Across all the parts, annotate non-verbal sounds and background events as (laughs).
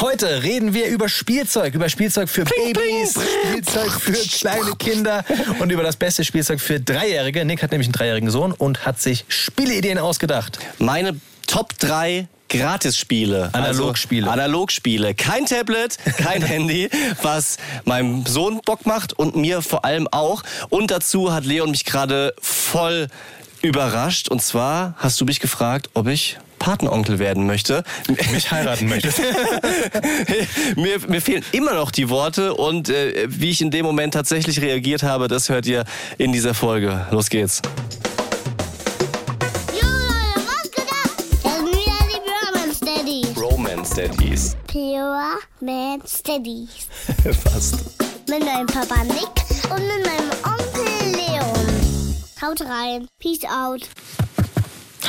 Heute reden wir über Spielzeug, über Spielzeug für Babys, Spielzeug für kleine Kinder und über das beste Spielzeug für Dreijährige. Nick hat nämlich einen dreijährigen Sohn und hat sich Spieleideen ausgedacht. Meine Top 3 Gratisspiele. Analogspiele. Also Analogspiele. Kein Tablet, kein (laughs) Handy, was meinem Sohn Bock macht und mir vor allem auch. Und dazu hat Leon mich gerade voll überrascht. Und zwar hast du mich gefragt, ob ich Patenonkel werden möchte. Mich heiraten möchtest. (laughs) mir, mir fehlen immer noch die Worte und äh, wie ich in dem Moment tatsächlich reagiert habe, das hört ihr in dieser Folge. Los geht's. Romance Daddies. Pure Man Steadies. Fast. (laughs) Mit meinem Papa Nick und mit meinem Onkel Leon. Haut rein. Peace out.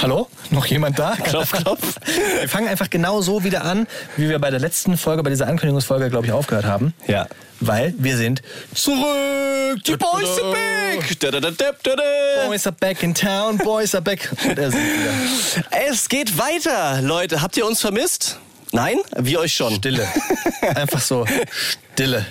Hallo? Noch jemand da? (laughs) Klopf, klopf. Wir fangen einfach genau so wieder an, wie wir bei der letzten Folge, bei dieser Ankündigungsfolge, glaube ich, aufgehört haben. Ja. Weil wir sind zurück. Die Boys are back! Da, da, da, da, da, da. Boys are back in town, boys are back. Und er sind wieder. Es geht weiter, Leute. Habt ihr uns vermisst? Nein? Wir euch schon. Stille. (laughs) Einfach so Stille.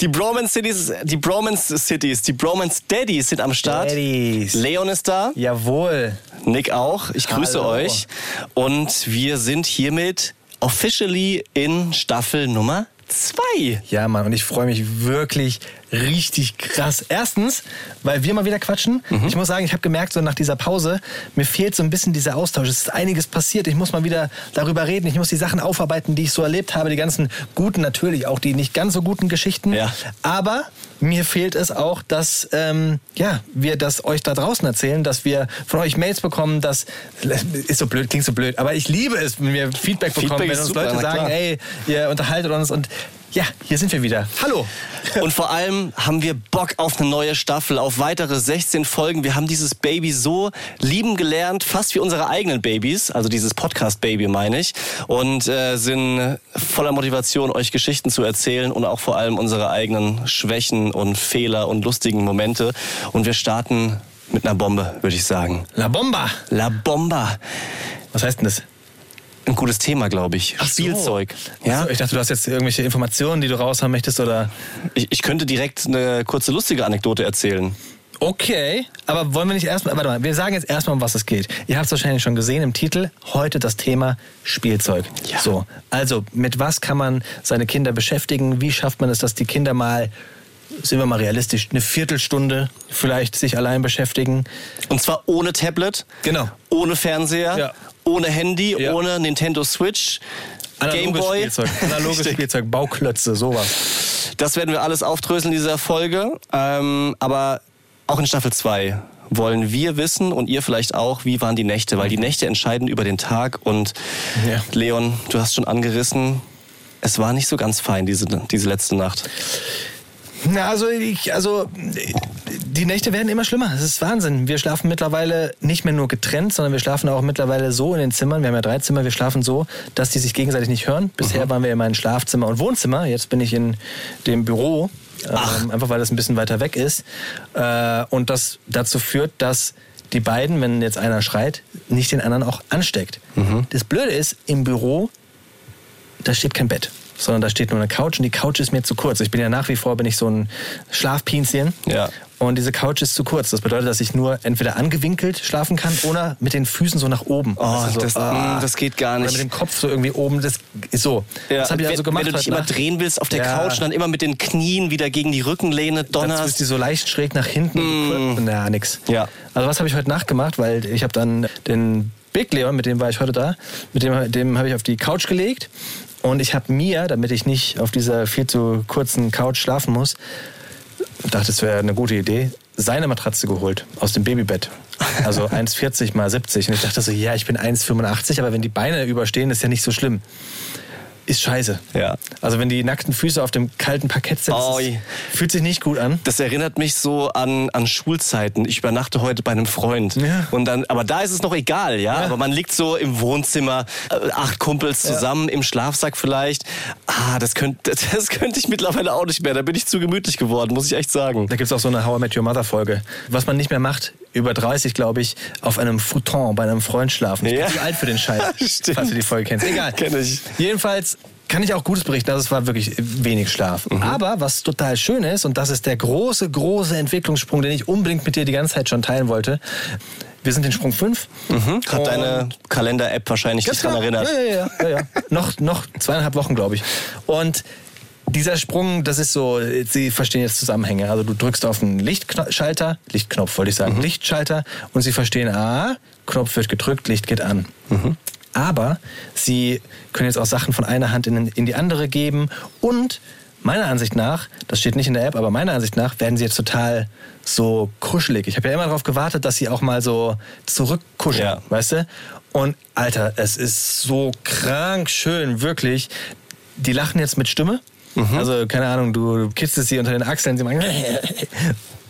Die Bromance Cities, die Bromance Cities, die Bromance Daddies sind am Start. Daddies. Leon ist da, Jawohl. Nick auch. Ich grüße Hallo. euch. Und wir sind hiermit officially in Staffel Nummer zwei. Ja, Mann, und ich freue mich wirklich richtig krass. Erstens, weil wir mal wieder quatschen. Ich muss sagen, ich habe gemerkt, so nach dieser Pause, mir fehlt so ein bisschen dieser Austausch. Es ist einiges passiert. Ich muss mal wieder darüber reden. Ich muss die Sachen aufarbeiten, die ich so erlebt habe. Die ganzen guten, natürlich auch die nicht ganz so guten Geschichten. Ja. Aber mir fehlt es auch, dass ja, wir das euch da draußen erzählen, dass wir von euch Mails bekommen, dass ist so blöd, klingt so blöd, aber ich liebe es, wenn wir Feedback bekommen, Feedback wenn uns super, Leute sagen, ey, ihr unterhaltet uns und ja, hier sind wir wieder. Hallo. Und vor allem haben wir Bock auf eine neue Staffel, auf weitere 16 Folgen. Wir haben dieses Baby so lieben gelernt, fast wie unsere eigenen Babys, also dieses Podcast-Baby meine ich, und äh, sind voller Motivation, euch Geschichten zu erzählen und auch vor allem unsere eigenen Schwächen und Fehler und lustigen Momente. Und wir starten mit einer Bombe, würde ich sagen. La Bomba. La Bomba. Was heißt denn das? Ein gutes Thema, glaube ich. Ach so. Spielzeug. Ja? Ja, ich dachte, du hast jetzt irgendwelche Informationen, die du raushaben möchtest oder. ich, ich könnte direkt eine kurze lustige Anekdote erzählen. Okay, aber wollen wir nicht erstmal. Warte mal, wir sagen jetzt erstmal, um was es geht. Ihr habt es wahrscheinlich schon gesehen im Titel. Heute das Thema Spielzeug. Ja. So, also mit was kann man seine Kinder beschäftigen? Wie schafft man es, dass die Kinder mal, sind wir mal realistisch, eine Viertelstunde vielleicht sich allein beschäftigen? Und zwar ohne Tablet. Genau. Ohne Fernseher. Ja. Ohne Handy. Ja. Ohne Nintendo Switch. Analoges Gameboy. Spielzeug, analoges. (laughs) Spielzeug, Bauklötze, sowas. Das werden wir alles aufdröseln in dieser Folge. Ähm, aber auch in Staffel 2 wollen wir wissen und ihr vielleicht auch, wie waren die Nächte? Weil die Nächte entscheiden über den Tag. Und Ja. Leon, du hast schon angerissen, es war nicht so ganz fein, diese, diese letzte Nacht. Na, also, ich, also die Nächte werden immer schlimmer. Das ist Wahnsinn. Wir schlafen mittlerweile nicht mehr nur getrennt, sondern wir schlafen auch mittlerweile so in den Zimmern. Wir haben ja drei Zimmer. Wir schlafen so, dass die sich gegenseitig nicht hören. Bisher waren wir immer in Schlafzimmer und Wohnzimmer. Jetzt bin ich in dem Büro, ähm, einfach weil das ein bisschen weiter weg ist. Äh, und das dazu führt, dass die beiden, wenn jetzt einer schreit, nicht den anderen auch ansteckt. Das Blöde ist, im Büro da steht kein Bett, sondern da steht nur eine Couch und die Couch ist mir zu kurz. Ich bin ja nach wie vor bin ich so ein Schlafpinzchen. Ja. Und diese Couch ist zu kurz. Das bedeutet, dass ich nur entweder angewinkelt schlafen kann oder mit den Füßen so nach oben. Oh, Also so, das, ah. mh, das geht gar Oder nicht. mit dem Kopf so irgendwie oben. Das ist so. Das habe ich also gemacht. wenn du dich immer Nacht. drehen willst auf der Ja. Couch und dann immer mit den Knien wieder gegen die Rückenlehne Dazu ist donnerst. die so leicht schräg nach hinten. Mm. Na, nix. Ja. Also was habe ich heute Nacht gemacht? Weil ich habe dann den Big Leon, mit dem war ich heute da, mit dem, dem habe ich auf die Couch gelegt. Und ich habe mir, damit ich nicht auf dieser viel zu kurzen Couch schlafen muss, dachte, es wäre eine gute Idee, seine Matratze geholt aus dem Babybett. Also (laughs) 1,40 mal 70. Und ich dachte so, ja, ich bin 1,85, aber wenn die Beine überstehen, ist ja nicht so schlimm. Ist scheiße. Ja. Also wenn die nackten Füße auf dem kalten Parkett sind, ist- fühlt sich nicht gut an. Das erinnert mich so an, an Schulzeiten. Ich übernachte heute bei einem Freund. Ja. Und dann, aber da ist es noch egal, ja? Ja. Aber man liegt so im Wohnzimmer, äh, acht Kumpels zusammen, im Schlafsack vielleicht. Ah, das könnte (laughs) das könnte ich mittlerweile auch nicht mehr. Da bin ich zu gemütlich geworden, muss ich echt sagen. Da gibt es auch so eine How I Met Your Mother Folge. Was man nicht mehr macht, über 30, glaube ich, auf einem Futon bei einem Freund schlafen. Ich Ja. bin zu alt für den Scheiß, (laughs) falls du die Folge kennst. Egal. Kenn ich. Jedenfalls kann ich auch Gutes berichten. Also es war wirklich wenig Schlaf. Mhm. Aber was total schön ist, und das ist der große, große Entwicklungssprung, den ich unbedingt mit dir die ganze Zeit schon teilen wollte. Wir sind in Sprung 5. Hat deine Kalender-App wahrscheinlich dich daran erinnert. Ja, ja, ja. ja, ja. noch, noch zweieinhalb Wochen, glaube ich. Und dieser Sprung, das ist so, Sie verstehen jetzt Zusammenhänge. Also du drückst auf einen Lichtschalter, Lichtknopf wollte ich sagen, Lichtschalter und Sie verstehen, ah, Knopf wird gedrückt, Licht geht an. Aber Sie können jetzt auch Sachen von einer Hand in, in die andere geben und meiner Ansicht nach, das steht nicht in der App, aber meiner Ansicht nach werden sie jetzt total so kuschelig. Ich habe ja immer darauf gewartet, dass sie auch mal so zurückkuscheln, Ja. weißt du? Und Alter, es ist so krank schön, wirklich. Die lachen jetzt mit Stimme. Mhm. Also, keine Ahnung, du kitzelst sie unter den Achseln, sie machen. (laughs)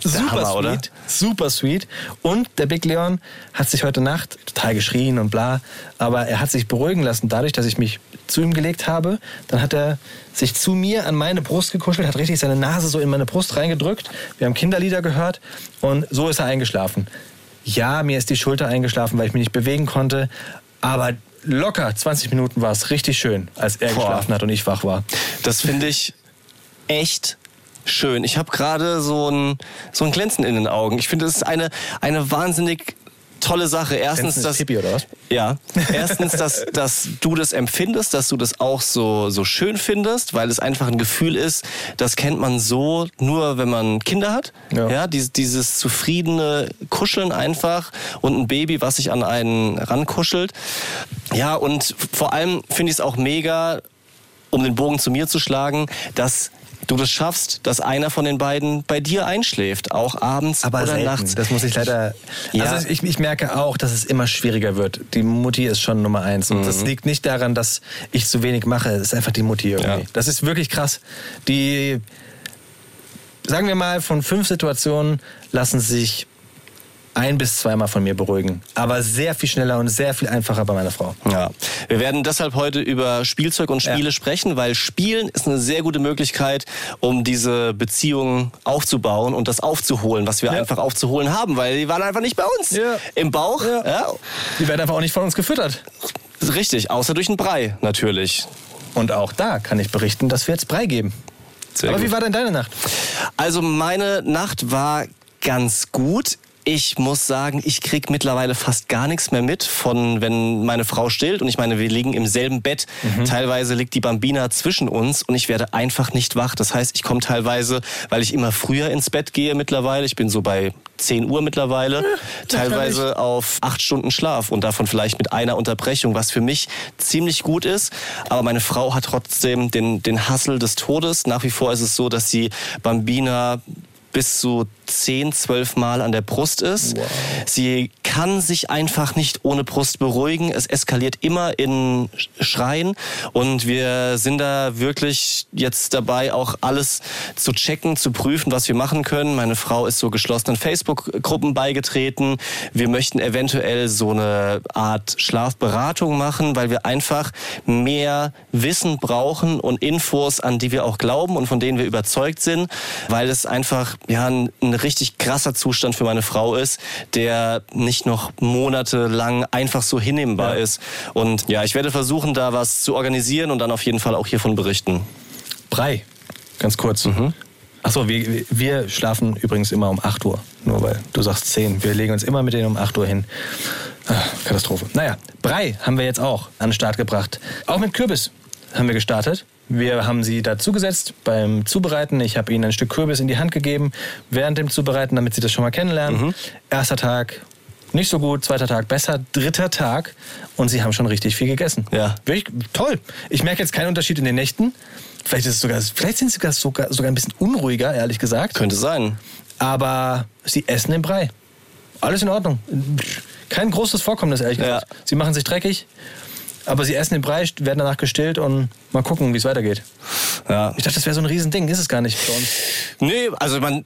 Super Hammer, sweet, oder? super sweet. Und der Big Leon hat sich heute Nacht total geschrien und bla, aber er hat sich beruhigen lassen dadurch, dass ich mich zu ihm gelegt habe. Dann hat er sich zu mir an meine Brust gekuschelt, hat richtig seine Nase so in meine Brust reingedrückt. Wir haben Kinderlieder gehört und so ist er eingeschlafen. Ja, mir ist die Schulter eingeschlafen, weil ich mich nicht bewegen konnte, aber locker 20 Minuten war es richtig schön, als er Boah. geschlafen hat und ich wach war. Das finde ich echt schön. Ich habe gerade so ein, so ein Glänzen in den Augen. Ich finde, das ist eine, eine wahnsinnig tolle Sache. Erstens, dass, Pipi, oder was? Ja. (laughs) Erstens, dass, dass du das empfindest, dass du das auch so, so schön findest, weil es einfach ein Gefühl ist, das kennt man so nur, wenn man Kinder hat. Ja. Ja, dieses, dieses zufriedene Kuscheln einfach und ein Baby, was sich an einen rankuschelt. Ja, und vor allem finde ich es auch mega, um den Bogen zu mir zu schlagen, dass du das schaffst, dass einer von den beiden bei dir einschläft, auch abends Aber oder selten. nachts. Das muss ich leider. Ja. Also ich, ich merke auch, dass es immer schwieriger wird. Die Mutti ist schon Nummer eins. Und das liegt nicht daran, dass ich zu wenig mache. Es ist einfach die Mutti irgendwie. Ja. Das ist wirklich krass. Die, sagen wir mal, von fünf Situationen lassen sich ein bis zweimal von mir beruhigen. Aber sehr viel schneller und sehr viel einfacher bei meiner Frau. Ja, wir werden deshalb heute über Spielzeug und Spiele Ja. sprechen, weil Spielen ist eine sehr gute Möglichkeit, um diese Beziehung aufzubauen und das aufzuholen, was wir Ja. einfach aufzuholen haben, weil die waren einfach nicht bei uns Ja. im Bauch. Die werden einfach auch nicht von uns gefüttert. Richtig, außer durch einen Brei natürlich. Und auch da kann ich berichten, dass wir jetzt Brei geben. Sehr Aber gut. wie war denn deine Nacht? Also meine Nacht war ganz gut. Ich muss sagen, ich krieg mittlerweile fast gar nichts mehr mit von, wenn meine Frau stillt. Und ich meine, wir liegen im selben Bett. Teilweise liegt die Bambina zwischen uns und ich werde einfach nicht wach. Das heißt, ich komme teilweise, weil ich immer früher ins Bett gehe mittlerweile. Ich bin so bei 10 Uhr mittlerweile. teilweise auf acht Stunden Schlaf und davon vielleicht mit einer Unterbrechung, was für mich ziemlich gut ist. Aber meine Frau hat trotzdem den, den Hassel des Todes. Nach wie vor ist es so, dass sie Bambina bis zu 10, 12 Mal an der Brust ist. Sie kann sich einfach nicht ohne Brust beruhigen. Es eskaliert immer in Schreien und wir sind da wirklich jetzt dabei, auch alles zu checken, zu prüfen, was wir machen können. Meine Frau ist so geschlossenen Facebook-Gruppen beigetreten. Wir möchten eventuell so eine Art Schlafberatung machen, weil wir einfach mehr Wissen brauchen und Infos, an die wir auch glauben und von denen wir überzeugt sind, weil es einfach ja ein, ein richtig krasser Zustand für meine Frau ist, der nicht noch monatelang einfach so hinnehmbar Ja. ist. Und ja, ich werde versuchen, da was zu organisieren und dann auf jeden Fall auch hiervon berichten. Brei. Ganz kurz. Achso, wir, wir schlafen übrigens immer um 8 Uhr. Nur weil du sagst 10. Wir legen uns immer mit denen um 8 Uhr hin. Ah, Katastrophe. Naja, Brei haben wir jetzt auch an den Start gebracht. Auch mit Kürbis haben wir gestartet. Wir haben sie dazugesetzt beim Zubereiten. Ich habe ihnen ein Stück Kürbis in die Hand gegeben während dem Zubereiten, damit sie das schon mal kennenlernen. Erster Tag nicht so gut, zweiter Tag besser, dritter Tag und sie haben schon richtig viel gegessen. Ja. Wirklich toll. Ich merke jetzt keinen Unterschied in den Nächten. Vielleicht, ist es sogar, vielleicht sind sie sogar, sogar, sogar ein bisschen unruhiger, ehrlich gesagt. Könnte sein. Aber sie essen den Brei. Alles in Ordnung. Kein großes Vorkommnis, ehrlich Ja. gesagt. Sie machen sich dreckig, aber sie essen den Brei, werden danach gestillt und mal gucken, wie es weitergeht. Ja. Ich dachte, das wäre so ein Riesending. Ist es gar nicht bei uns. Nee, also man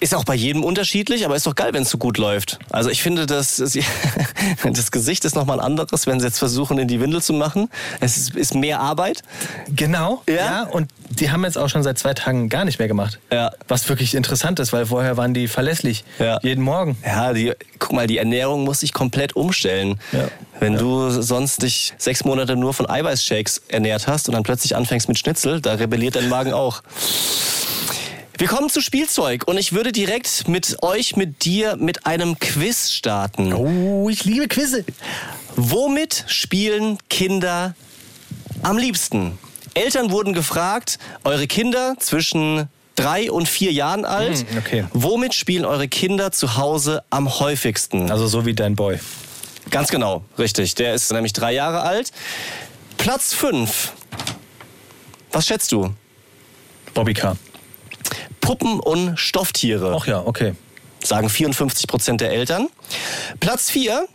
ist auch bei jedem unterschiedlich, aber ist doch geil, wenn es so gut läuft. Also ich finde, dass (laughs) das Gesicht ist nochmal ein anderes, wenn sie jetzt versuchen, in die Windel zu machen. Es ist, ist mehr Arbeit. Genau. Ja? Ja. Und die haben jetzt auch schon seit zwei Tagen gar nicht mehr gemacht. Ja. Was wirklich interessant ist, weil vorher waren die verlässlich. Ja. Jeden Morgen. Ja, die, guck mal, die Ernährung muss sich komplett umstellen. Ja. Wenn du sonst dich sechs Monate nur von Eiweißshakes ernährt hast und dann plötzlich anfängst mit Schnitzel, da rebelliert dein Magen auch. Wir kommen zu Spielzeug und ich würde direkt mit euch, mit dir, mit einem Quiz starten. Oh, ich liebe Quizze. Womit spielen Kinder am liebsten? Eltern wurden gefragt, eure Kinder zwischen drei und vier Jahren alt, Hm, okay. womit spielen eure Kinder zu Hause am häufigsten? Also so wie dein Boy. Ganz genau, richtig. Der ist nämlich drei Jahre alt. Platz fünf. Was schätzt du? Bobby Car. Puppen und Stofftiere, Ach ja, okay. sagen 54 Prozent der Eltern. Platz vier.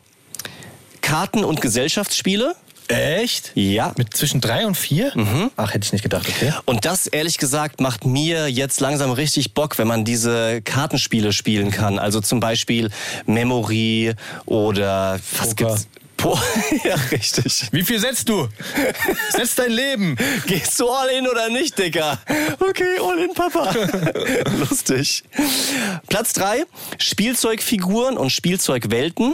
Karten- und Gesellschaftsspiele. Echt? Ja. Mit zwischen drei und vier? Ach, hätte ich nicht gedacht, okay. Und das, ehrlich gesagt, macht mir jetzt langsam richtig Bock, wenn man diese Kartenspiele spielen kann. Also zum Beispiel Memory oder was Poker. gibt's? Po (laughs) ja, richtig. Wie viel setzt du? Setz dein Leben. (laughs) Gehst du all in oder nicht, Digga? Okay, all in, Papa. (laughs) Lustig. Platz drei Spielzeugfiguren und Spielzeugwelten.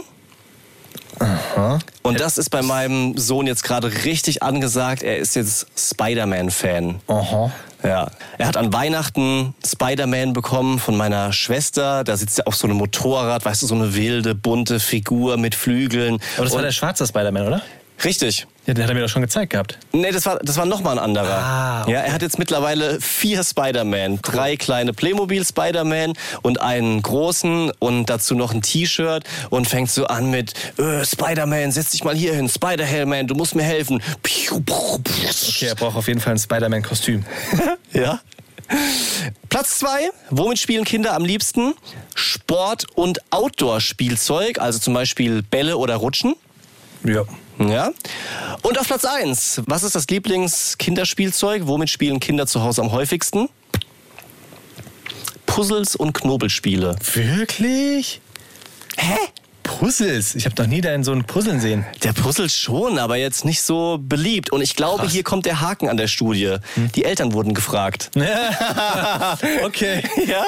Und das ist bei meinem Sohn jetzt gerade richtig angesagt. Er ist jetzt Spider-Man-Fan. Aha. Ja. Er hat an Weihnachten Spider-Man bekommen von meiner Schwester. Da sitzt er auf so einem Motorrad, weißt du, so eine wilde, bunte Figur mit Flügeln. Aber das war Und- der schwarze Spider-Man, oder? Richtig. Ja, den hat er mir doch schon gezeigt gehabt. Nee, das war, das war nochmal ein anderer. Ah, okay. Ja, er hat jetzt mittlerweile vier Spider-Man. Drei kleine Playmobil Spider-Man und einen großen und dazu noch ein T-Shirt und fängt so an mit äh, Spider-Man, setz dich mal hier hin, Spider-Hellman, du musst mir helfen. Okay, er braucht auf jeden Fall ein Spider-Man-Kostüm. (laughs) Ja. Platz zwei. Womit spielen Kinder am liebsten? Sport- und Outdoor-Spielzeug, also zum Beispiel Bälle oder Rutschen. Ja. Ja. Und auf Platz eins. Was ist das Lieblings-Kinderspielzeug? Womit spielen Kinder zu Hause am häufigsten? Puzzles und Knobelspiele. Wirklich? Hä? Puzzles. Ich habe noch nie da in so ein Puzzeln sehen. Der Puzzle schon, aber jetzt nicht so beliebt. Und ich glaube, Krass. hier kommt der Haken an der Studie. Die Eltern wurden gefragt. (laughs) okay. (laughs) Ja,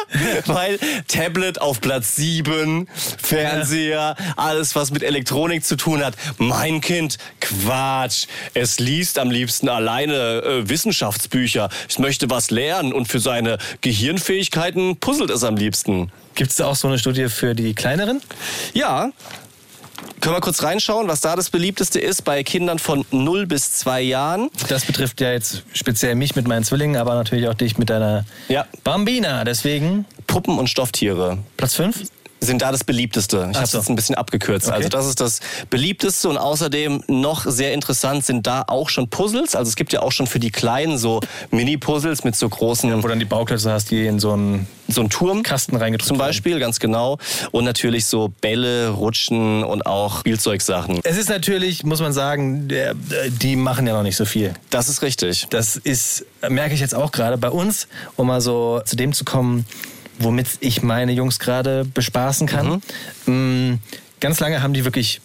weil Tablet auf Platz 7, Fernseher, alles was mit Elektronik zu tun hat. Mein Kind, Quatsch. Es liest am liebsten alleine äh, Wissenschaftsbücher. Es möchte was lernen und für seine Gehirnfähigkeiten puzzelt es am liebsten. Gibt es da auch so eine Studie für die kleineren? Ja. Können wir kurz reinschauen, was da das beliebteste ist bei Kindern von 0 bis 2 Jahren? Das betrifft ja jetzt speziell mich mit meinen Zwillingen, aber natürlich auch dich mit deiner Ja. Bambina. Deswegen Puppen und Stofftiere. Platz 5. sind da das beliebteste. Ich habe so. jetzt ein bisschen abgekürzt. Okay. Also das ist das beliebteste und außerdem noch sehr interessant sind da auch schon Puzzles. Also es gibt ja auch schon für die Kleinen so Mini-Puzzles mit so großen, Wo dann die Bauklötze hast, die in so einen so einen Turm. Kasten reingedrückt Zum. Beispiel, ganz genau. Und natürlich so Bälle, Rutschen und auch Spielzeugsachen. Es ist natürlich, muss man sagen, der, die machen ja noch nicht so viel. Das ist richtig. Das ist, merke ich jetzt auch gerade bei uns, um mal so zu dem zu kommen, womit ich meine Jungs gerade bespaßen kann. Mm, Ganz lange haben die wirklich,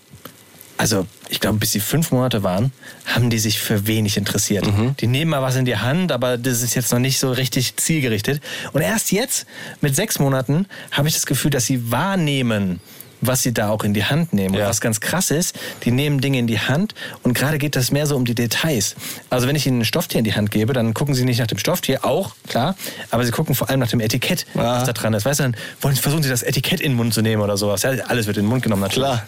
also ich glaube, bis sie fünf Monate waren, haben die sich für wenig interessiert. Die nehmen mal was in die Hand, aber das ist jetzt noch nicht so richtig zielgerichtet. Und erst jetzt, mit sechs Monaten, habe ich das Gefühl, dass sie wahrnehmen, was sie da auch in die Hand nehmen. Und Ja. was ganz krass ist, die nehmen Dinge in die Hand und gerade geht das mehr so um die Details. Also wenn ich ihnen ein Stofftier in die Hand gebe, dann gucken sie nicht nach dem Stofftier, auch, klar, aber sie gucken vor allem nach dem Etikett, Aha. was da dran ist. Weißt du, dann wollen, versuchen sie das Etikett in den Mund zu nehmen oder sowas. Ja, alles wird in den Mund genommen natürlich. Klar.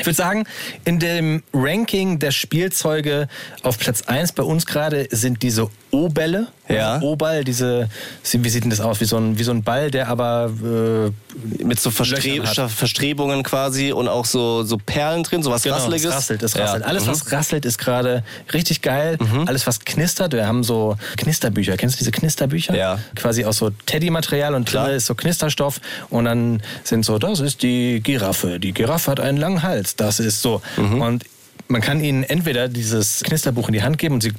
Ich würde sagen, in dem Ranking der Spielzeuge auf Platz 1 bei uns gerade sind diese O-Bälle. Ja. Also O-Ball, diese, wie sieht denn das aus? Wie so ein, wie so ein Ball, der aber äh, Mit so Verstre. Verstrebungen quasi und auch so, so Perlen drin, so was Genau, Rasseliges. Das rasselt, Ja. rasselt. Alles, Mhm. was rasselt, ist gerade richtig geil. Alles, was knistert. Wir haben so Knisterbücher. Kennst du diese Knisterbücher? Ja. Quasi aus so Teddy-Material und Klar. drin ist so Knisterstoff. Und dann sind so, das ist die Giraffe. Die Giraffe hat einen langen Hals. Das ist so. Mhm. Und man kann ihnen entweder dieses Knisterbuch in die Hand geben und sie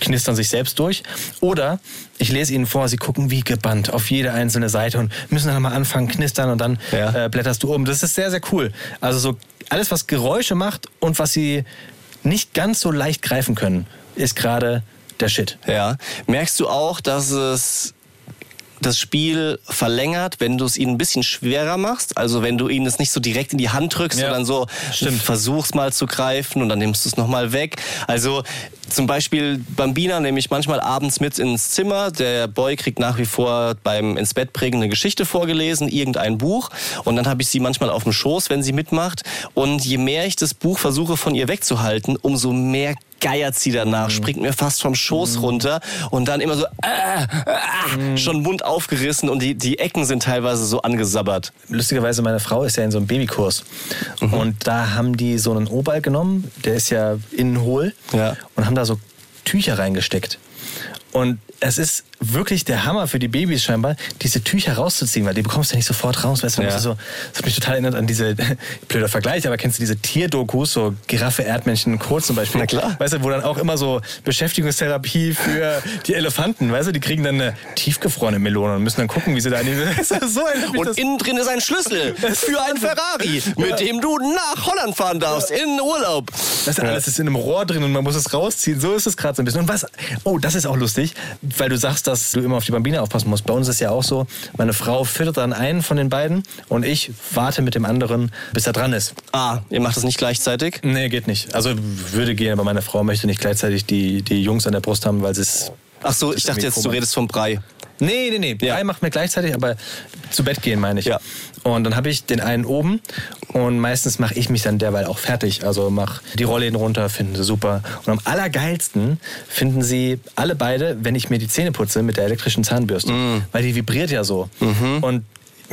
knistern sich selbst durch. Oder ich lese ihnen vor, sie gucken wie gebannt auf jede einzelne Seite und müssen dann mal anfangen knistern und dann Ja. äh, blätterst du um. Das ist sehr, sehr cool. Also so alles, was Geräusche macht und was sie nicht ganz so leicht greifen können, ist gerade der Shit. Ja. Merkst du auch, dass es das Spiel verlängert, wenn du es ihnen ein bisschen schwerer machst. Also wenn du ihnen es nicht so direkt in die Hand drückst, Ja, sondern so stimmt. versuchst mal zu greifen und dann nimmst du es nochmal weg. Also zum Beispiel Bambina nehme ich manchmal abends mit ins Zimmer. Der Boy kriegt nach wie vor beim ins Bett prägen eine Geschichte vorgelesen, irgendein Buch. Und dann habe ich sie manchmal auf dem Schoß, wenn sie mitmacht. Und je mehr ich das Buch versuche von ihr wegzuhalten, umso mehr geiert sie danach, springt mir fast vom Schoß runter und dann immer so äh, äh, schon Mund aufgerissen und die, die Ecken sind teilweise so angesabbert. Lustigerweise, meine Frau ist ja in so einem Babykurs. Mhm. Und da haben die so einen Obal genommen, der ist ja innen hohl, Ja. und haben da so Tücher reingesteckt. Und es ist wirklich der Hammer für die Babys scheinbar, diese Tücher rauszuziehen, weil die bekommst du ja nicht sofort raus. Weißt du, Ja. ja. so, das hat mich total erinnert an diese, (laughs) blöder Vergleich, aber kennst du diese Tierdokus, so Giraffe, Erdmännchen, Kohl zum Beispiel? Na klar. Weißt du, wo dann auch immer so Beschäftigungstherapie für die Elefanten, weißt du, die kriegen dann eine tiefgefrorene Melone und müssen dann gucken, wie sie da in die... (laughs) so Und das- innen drin ist ein Schlüssel für ein Ferrari, mit dem du nach Holland fahren darfst, in Urlaub. Das alles ist in einem Rohr drin und man muss es rausziehen. So ist es gerade so ein bisschen. Und was, oh, das ist auch lustig, weil du sagst, dass du immer auf die Bambine aufpassen musst. Bei uns ist ja auch so, meine Frau füttert dann einen von den beiden und ich warte mit dem anderen, bis er dran ist. Ah, ihr macht das nicht gleichzeitig? Nee, geht nicht. Also würde gehen, aber meine Frau möchte nicht gleichzeitig die, die Jungs an der Brust haben, weil sie es. Ach so, ich dachte jetzt, du redest vom Brei. Nee, nee, nee. Ja. Drei macht mir gleichzeitig, aber zu Bett gehen meine ich. Ja. Und dann habe ich den einen oben und meistens mache ich mich dann derweil auch fertig. Also mach die Rollläden runter, finden sie super. Und am allergeilsten finden sie alle beide, wenn ich mir die Zähne putze mit der elektrischen Zahnbürste. Mm. Weil die vibriert ja so. Mhm. Und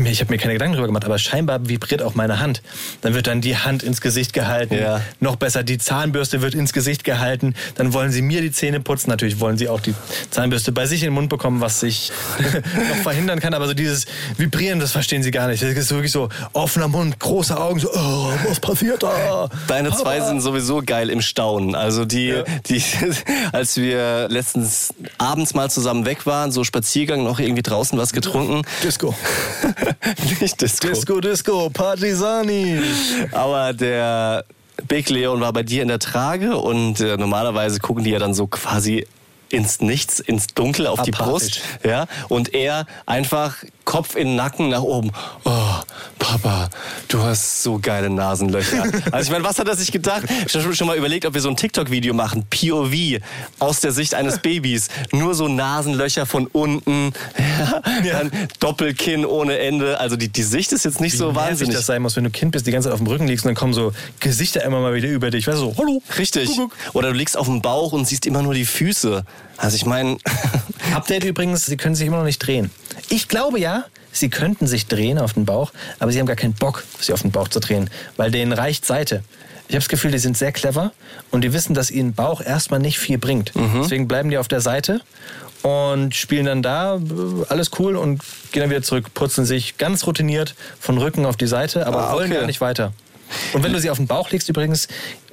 mir- ich habe mir keine Gedanken drüber gemacht, aber scheinbar vibriert auch meine Hand. Dann wird dann die Hand ins Gesicht gehalten. Ja. Noch besser, die Zahnbürste wird ins Gesicht gehalten. Dann wollen sie mir die Zähne putzen. Natürlich wollen sie auch die Zahnbürste bei sich in den Mund bekommen, was ich (laughs) noch verhindern kann. Aber so dieses Vibrieren, das verstehen sie gar nicht. Das ist wirklich so offener Mund, große Augen, so, oh, was passiert da? Deine zwei Papa. sind sowieso geil im Staunen. Also die, Ja. die, (laughs) als wir letztens abends mal zusammen weg waren, so Spaziergang, noch irgendwie draußen was getrunken. Disco. (laughs) (laughs) Nicht Disco. Disco, Disco, Partisani. Aber der Big Leon war bei dir in der Trage und äh, normalerweise gucken die ja dann so quasi ins Nichts, ins Dunkel, auf die Apathisch. Brust. Ja, und er einfach Kopf in den Nacken nach oben. Oh, Papa, du hast so geile Nasenlöcher. (laughs) also ich meine, was hat er sich gedacht? Ich habe schon mal überlegt, ob wir so ein TikTok-Video machen, POV, aus der Sicht eines Babys. Nur so Nasenlöcher von unten, ja, dann Doppelkinn ohne Ende. Also die, die Sicht ist jetzt nicht so Wie nervig wahnsinnig. das sein muss, wenn du Kind bist, die ganze Zeit auf dem Rücken liegst und dann kommen so Gesichter immer mal wieder über dich. Weißt du, so, hallo. Richtig. Kuckuck. Oder du liegst auf dem Bauch und siehst immer nur die Füße. Also ich meine, (laughs) Update übrigens, sie können sich immer noch nicht drehen. Ich glaube ja, sie könnten sich drehen auf den Bauch, aber sie haben gar keinen Bock, sich auf den Bauch zu drehen, weil denen reicht Seite. Ich habe das Gefühl, die sind sehr clever und die wissen, dass ihnen Bauch erstmal nicht viel bringt. Deswegen bleiben die auf der Seite und spielen dann da, äh, alles cool und gehen dann wieder zurück, putzen sich ganz routiniert von Rücken auf die Seite, aber Ah, rollen okay. gar nicht weiter. Und wenn du sie auf den Bauch legst übrigens,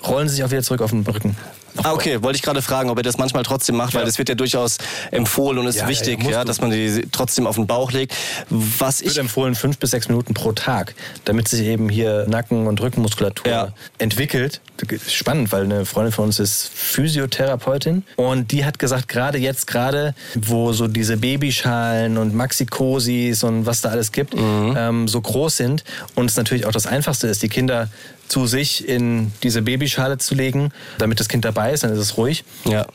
rollen sie sich auch wieder zurück auf den Rücken. Ah, okay, wollte ich gerade fragen, ob er das manchmal trotzdem macht, weil Ja. das wird ja durchaus empfohlen und ist Ja, wichtig, ja, dass man die trotzdem auf den Bauch legt. Was wird ich empfohlen fünf bis sechs Minuten pro Tag, damit sich eben hier Nacken- und Rückenmuskulatur entwickelt. Spannend, weil eine Freundin von uns ist Physiotherapeutin und die hat gesagt, gerade jetzt gerade, wo so diese Babyschalen und Maxikosis und was da alles gibt, Mhm. ähm, so groß sind und es natürlich auch das Einfachste ist, die Kinder zu sich in diese Babyschale zu legen, damit das Kind dabei ist, dann ist es ruhig ja.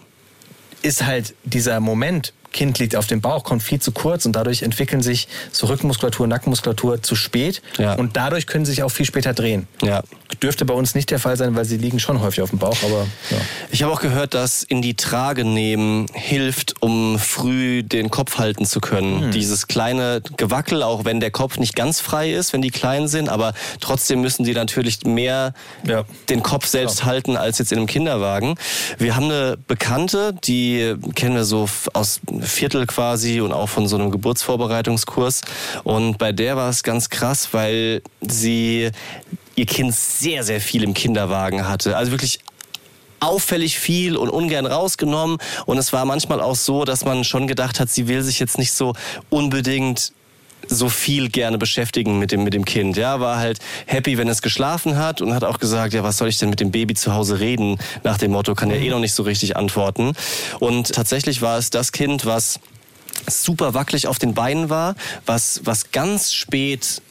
ist halt dieser Moment, Kind liegt auf dem Bauch, kommt viel zu kurz und dadurch entwickeln sich so Rückenmuskulatur, Nackenmuskulatur zu spät Ja. und dadurch können sie sich auch viel später drehen. Ja. Dürfte bei uns nicht der Fall sein, weil sie liegen schon häufig auf dem Bauch, aber ja. Ich habe auch gehört, dass in die Trage nehmen hilft, um früh den Kopf halten zu können. Dieses kleine Gewackel, auch wenn der Kopf nicht ganz frei ist, wenn die klein sind, aber trotzdem müssen die natürlich mehr Ja. den Kopf selbst halten als jetzt in einem Kinderwagen. Wir haben eine Bekannte, die kennen wir so aus Viertel quasi und auch von so einem Geburtsvorbereitungskurs. Und bei der war es ganz krass, weil sie ihr Kind sehr, sehr viel im Kinderwagen hatte. Also wirklich auffällig viel und ungern rausgenommen. Und es war manchmal auch so, dass man schon gedacht hat, sie will sich jetzt nicht so unbedingt so viel gerne beschäftigen mit dem, mit dem Kind. Ja, war halt happy, wenn es geschlafen hat und hat auch gesagt, ja, was soll ich denn mit dem Baby zu Hause reden? Nach dem Motto, kann ja eh noch nicht so richtig antworten. Und tatsächlich war es das Kind, was super wackelig auf den Beinen war, was, was ganz spät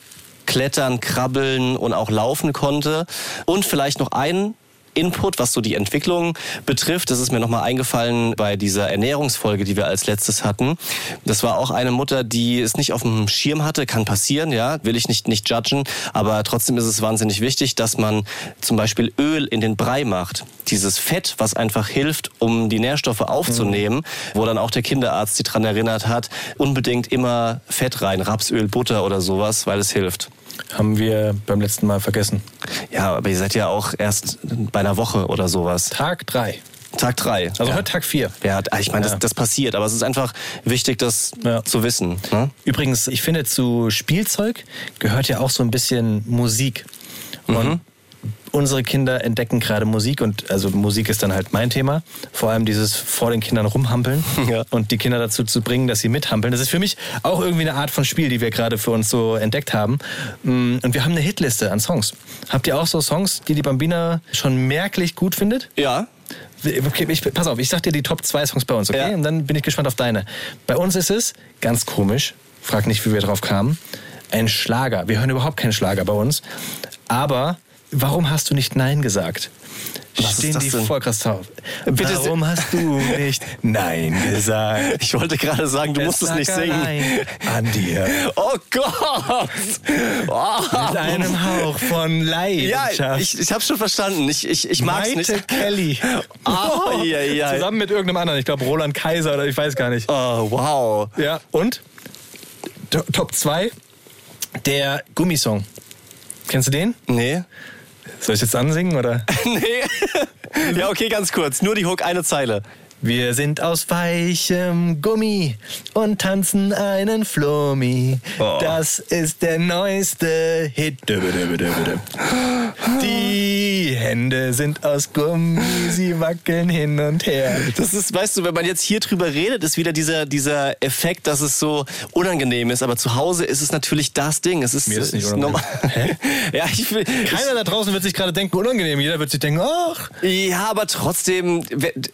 klettern, krabbeln und auch laufen konnte. Und vielleicht noch ein Input, was so die Entwicklung betrifft. Das ist mir nochmal eingefallen bei dieser Ernährungsfolge, die wir als letztes hatten. Das war auch eine Mutter, die es nicht auf dem Schirm hatte. Kann passieren, ja, will ich nicht, nicht judgen. Aber trotzdem ist es wahnsinnig wichtig, dass man zum Beispiel Öl in den Brei macht. Dieses Fett, was einfach hilft, um die Nährstoffe aufzunehmen, mhm. wo dann auch der Kinderarzt sie dran erinnert hat, unbedingt immer Fett rein, Rapsöl, Butter oder sowas, weil es hilft. Haben wir beim letzten Mal vergessen. Ja, aber ihr seid ja auch erst bei einer Woche oder sowas. Tag drei. Tag drei. Also ja. heute Tag vier. Ja, ich meine, das, das, passiert, aber es ist einfach wichtig, das ja. zu wissen. Ne? Übrigens, ich finde, zu Spielzeug gehört ja auch so ein bisschen Musik. Und mhm unsere Kinder entdecken gerade Musik und also Musik ist dann halt mein Thema. Vor allem dieses vor den Kindern rumhampeln (laughs) ja. und die Kinder dazu zu bringen, dass sie mithampeln. Das ist für mich auch irgendwie eine Art von Spiel, die wir gerade für uns so entdeckt haben. Mm, und wir haben eine Hitliste an Songs. Habt ihr auch so Songs, die die Bambina schon merklich gut findet? Ja. Okay, ich, pass auf, ich sag dir die Top 2 Songs bei uns, okay? Ja. Und dann bin ich gespannt auf deine. Bei uns ist es ganz komisch, frag nicht, wie wir drauf kamen, ein Schlager. Wir hören überhaupt keinen Schlager bei uns. Aber Warum hast du nicht Nein gesagt? Was Stehen die denn? voll krass drauf. Bitte Warum hast du nicht Nein gesagt? (laughs) Ich wollte gerade sagen, du es musst es nicht singen. An dir. (laughs) Oh Gott! Oh. Mit einem Hauch von Leidenschaft. Ja, ich, ich hab's schon verstanden. Ich, ich, ich mag's Maite nicht. Kelly. Oh, ja, ja. Zusammen mit irgendeinem anderen. Ich glaube Roland Kaiser oder ich weiß gar nicht. Oh, wow. Ja, und? Top 2. Der Gummisong. Kennst du den? Nee. Soll ich jetzt ansingen oder? (laughs) nee. ja, okay, ganz kurz. Nur die Hook, eine Zeile. Wir sind aus weichem Gummi und tanzen einen Flummi. Oh. Das ist der neueste Hit. Die Hände sind aus Gummi, sie wackeln hin und her. Das ist, weißt du, wenn man jetzt hier drüber redet, ist wieder dieser, dieser Effekt, dass es so unangenehm ist. Aber zu Hause ist es natürlich das Ding. Es ist, Mir ist nicht ist normal. (laughs) Ja, ich will, Keiner da draußen wird sich gerade denken, unangenehm. Jeder wird sich denken, ach. Ja, aber trotzdem,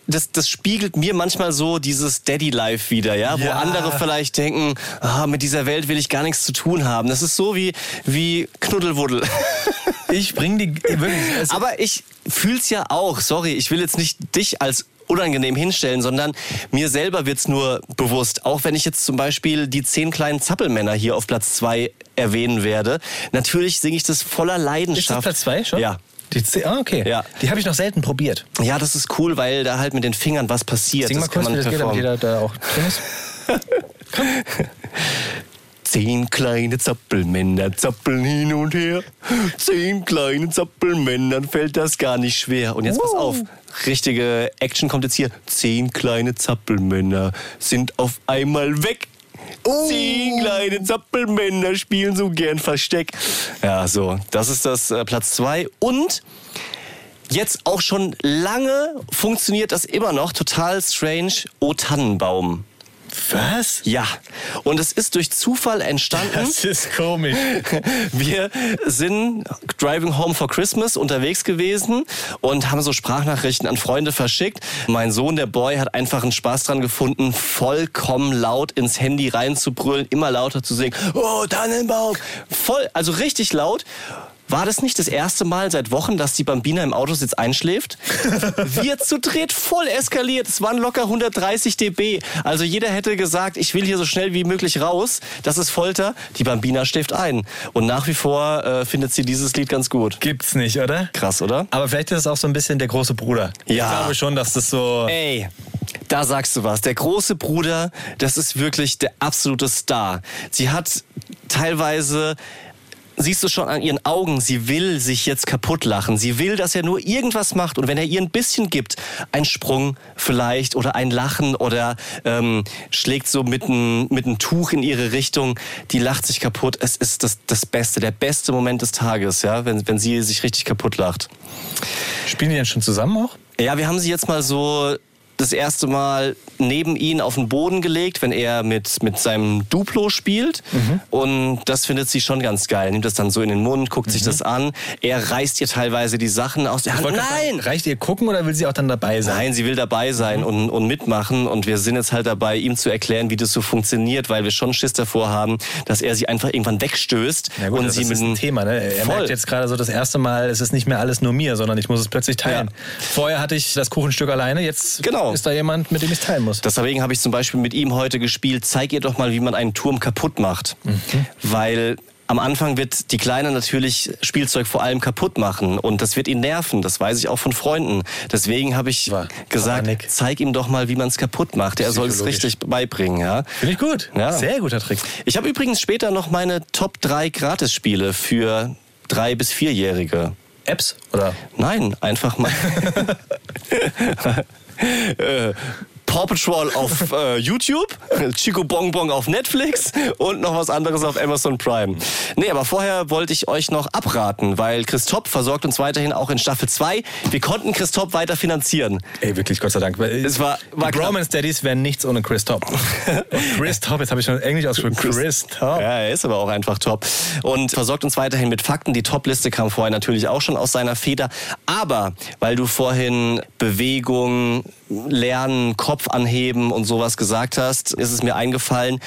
das, das Spiel spiegelt mir manchmal so dieses Daddy-Life wieder, ja? ja? Wo andere vielleicht denken, ah, mit dieser Welt will ich gar nichts zu tun haben. Das ist so wie, wie Knuddelwuddel. (laughs) ich bring die wirklich. Aber ich fühl's ja auch. Sorry, ich will jetzt nicht dich als unangenehm hinstellen, sondern mir selber wird's nur bewusst. Auch wenn ich jetzt zum Beispiel die zehn kleinen Zappelmänner hier auf Platz zwei erwähnen werde. Natürlich singe ich das voller Leidenschaft. Ist das Platz zwei schon? Ja. Die C ah, okay. Ja. Die habe ich noch selten probiert. Ja, das ist cool, weil da halt mit den Fingern was passiert. Sing mal das kurz, wie das geht, damit jeder da auch drin ist. Komm. (laughs) Zehn kleine Zappelmänner zappeln hin und her. Zehn kleine Zappelmännern fällt das gar nicht schwer. Und jetzt pass auf, richtige Action kommt jetzt hier. Zehn kleine Zappelmänner sind auf einmal weg. Oh. Zehn kleine Zappelmänner spielen so gern Versteck. Ja, so, das ist das äh, Platz zwei. Und jetzt auch schon lange funktioniert das immer noch total strange. O Tannenbaum. Was? Ja. Und es ist durch Zufall entstanden. Das ist komisch. (laughs) Wir sind Driving Home for Christmas unterwegs gewesen und haben so Sprachnachrichten an Freunde verschickt. Mein Sohn, der Boy, hat einfach einen Spaß dran gefunden, vollkommen laut ins Handy reinzubrüllen, immer lauter zu singen. Oh, Tannenbaum! Voll, also richtig laut. War das nicht das erste Mal seit Wochen, dass die Bambina im Autositz einschläft? (laughs) Wir zu dritt voll eskaliert. Es waren locker 130 dB. Also jeder hätte gesagt, ich will hier so schnell wie möglich raus. Das ist Folter. Die Bambina schläft ein. Und nach wie vor äh, findet sie dieses Lied ganz gut. Gibt's nicht, oder? Krass, oder? Aber vielleicht ist es auch so ein bisschen der große Bruder. Ja. Ich glaube schon, dass das so... Ey, da sagst du was. Der große Bruder, das ist wirklich der absolute Star. Sie hat teilweise siehst du schon an ihren Augen, sie will sich jetzt kaputt lachen. Sie will, dass er nur irgendwas macht. Und wenn er ihr ein bisschen gibt, ein Sprung vielleicht oder ein Lachen oder ähm, schlägt so mit einem mit einem Tuch in ihre Richtung, die lacht sich kaputt. Es ist das, das Beste, der beste Moment des Tages, ja, wenn, wenn sie sich richtig kaputt lacht. Spielen die denn schon zusammen auch? Ja, wir haben sie jetzt mal so das erste Mal neben ihn auf den Boden gelegt, wenn er mit, mit seinem Duplo spielt. Mhm. Und das findet sie schon ganz geil. Nimmt das dann so in den Mund, guckt Mhm. sich das an. Er reißt ihr teilweise die Sachen aus der Hand. Nein! sagen, Reicht ihr gucken oder will sie auch dann dabei sein? Nein, sie will dabei sein und, und mitmachen. Und wir sind jetzt halt dabei, ihm zu erklären, wie das so funktioniert, weil wir schon Schiss davor haben, dass er sie einfach irgendwann wegstößt. Ja gut, und das sie ist mit ein Thema. Ne? Er Voll. merkt jetzt gerade so das erste Mal, es ist nicht mehr alles nur mir, sondern ich muss es plötzlich teilen. Vorher hatte ich das Kuchenstück alleine, jetzt Genau. Ist da jemand, mit dem ich es teilen muss. Deswegen habe ich zum Beispiel mit ihm heute gespielt, zeig ihr doch mal, wie man einen Turm kaputt macht. Mhm. Weil am Anfang wird die Kleine natürlich Spielzeug vor allem kaputt machen und das wird ihn nerven, das weiß ich auch von Freunden. Deswegen habe ich War gesagt, Panik. zeig ihm doch mal, wie man es kaputt macht. Er soll es richtig beibringen. Ja? Finde ich gut. Ja. Sehr guter Trick. Ich habe übrigens später noch meine Top 3 Gratisspiele für drei bis vierjährige. Apps oder? Nein, einfach mal. (laughs) (laughs) äh, Paw Patrol auf (laughs) äh, YouTube, Chico Bonbon auf Netflix und noch was anderes auf Amazon Prime. Nee, aber vorher wollte ich euch noch abraten, weil Christoph versorgt uns weiterhin auch in Staffel 2. Wir konnten Christoph weiter finanzieren. Ey, wirklich, Gott sei Dank. Weil Es war- war die. Bromance Daddies wären nichts ohne Chris Top. (laughs) Chris Top, jetzt habe ich schon Englisch ausgesprochen. Chris Top. Ja, er ist aber auch einfach top. Und versorgt uns weiterhin mit Fakten. Die Top-Liste kam vorher natürlich auch schon aus seiner Feder. Aber weil du vorhin Bewegung, Lernen, Kopf anheben und sowas gesagt hast, ist es mir eingefallen,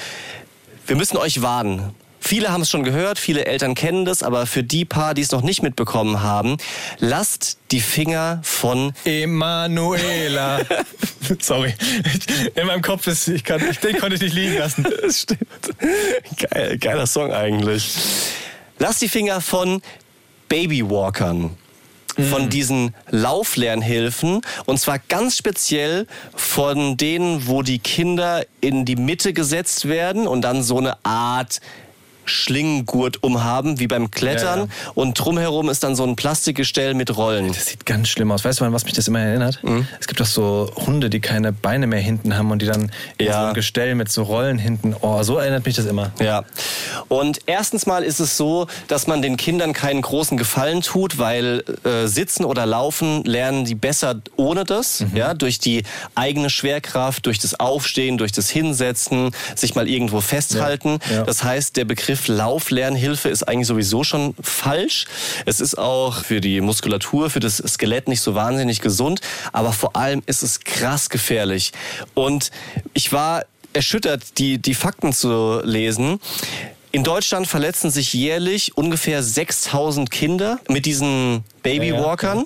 wir müssen euch warnen. Viele haben es schon gehört, viele Eltern kennen das, aber für die paar, die es noch nicht mitbekommen haben, lasst die Finger von Emanuela. (laughs) Sorry. In meinem Kopf ist, ich kann, den konnte ich nicht liegen lassen. (laughs) Das stimmt. Geil, geiler Song eigentlich. Lass die Finger von Babywalkern. Von diesen Lauflernhilfen. Und zwar ganz speziell von denen, wo die Kinder in die Mitte gesetzt werden und dann so eine Art Schlinggurt umhaben, wie beim Klettern. Ja, Und drumherum ist dann so ein Plastikgestell mit Rollen. Das sieht ganz schlimm aus. Weißt du, an was mich das immer erinnert? Es gibt doch so Hunde, die keine Beine mehr hinten haben und die dann in Ja. so ein Gestell mit so Rollen hinten. Oh, so erinnert mich das immer. Ja. Und erstens mal ist es so, dass man den Kindern keinen großen Gefallen tut, weil äh, sitzen oder laufen lernen die besser ohne das, ja, durch die eigene Schwerkraft, durch das Aufstehen, durch das Hinsetzen, sich mal irgendwo festhalten. Ja, ja. Das heißt, der Begriff Lauflernhilfe ist eigentlich sowieso schon falsch. Es ist auch für die Muskulatur, für das Skelett nicht so wahnsinnig gesund, aber vor allem ist es krass gefährlich. Und ich war erschüttert, die, die Fakten zu lesen. In Deutschland verletzen sich jährlich ungefähr 6000 Kinder mit diesen Babywalkern.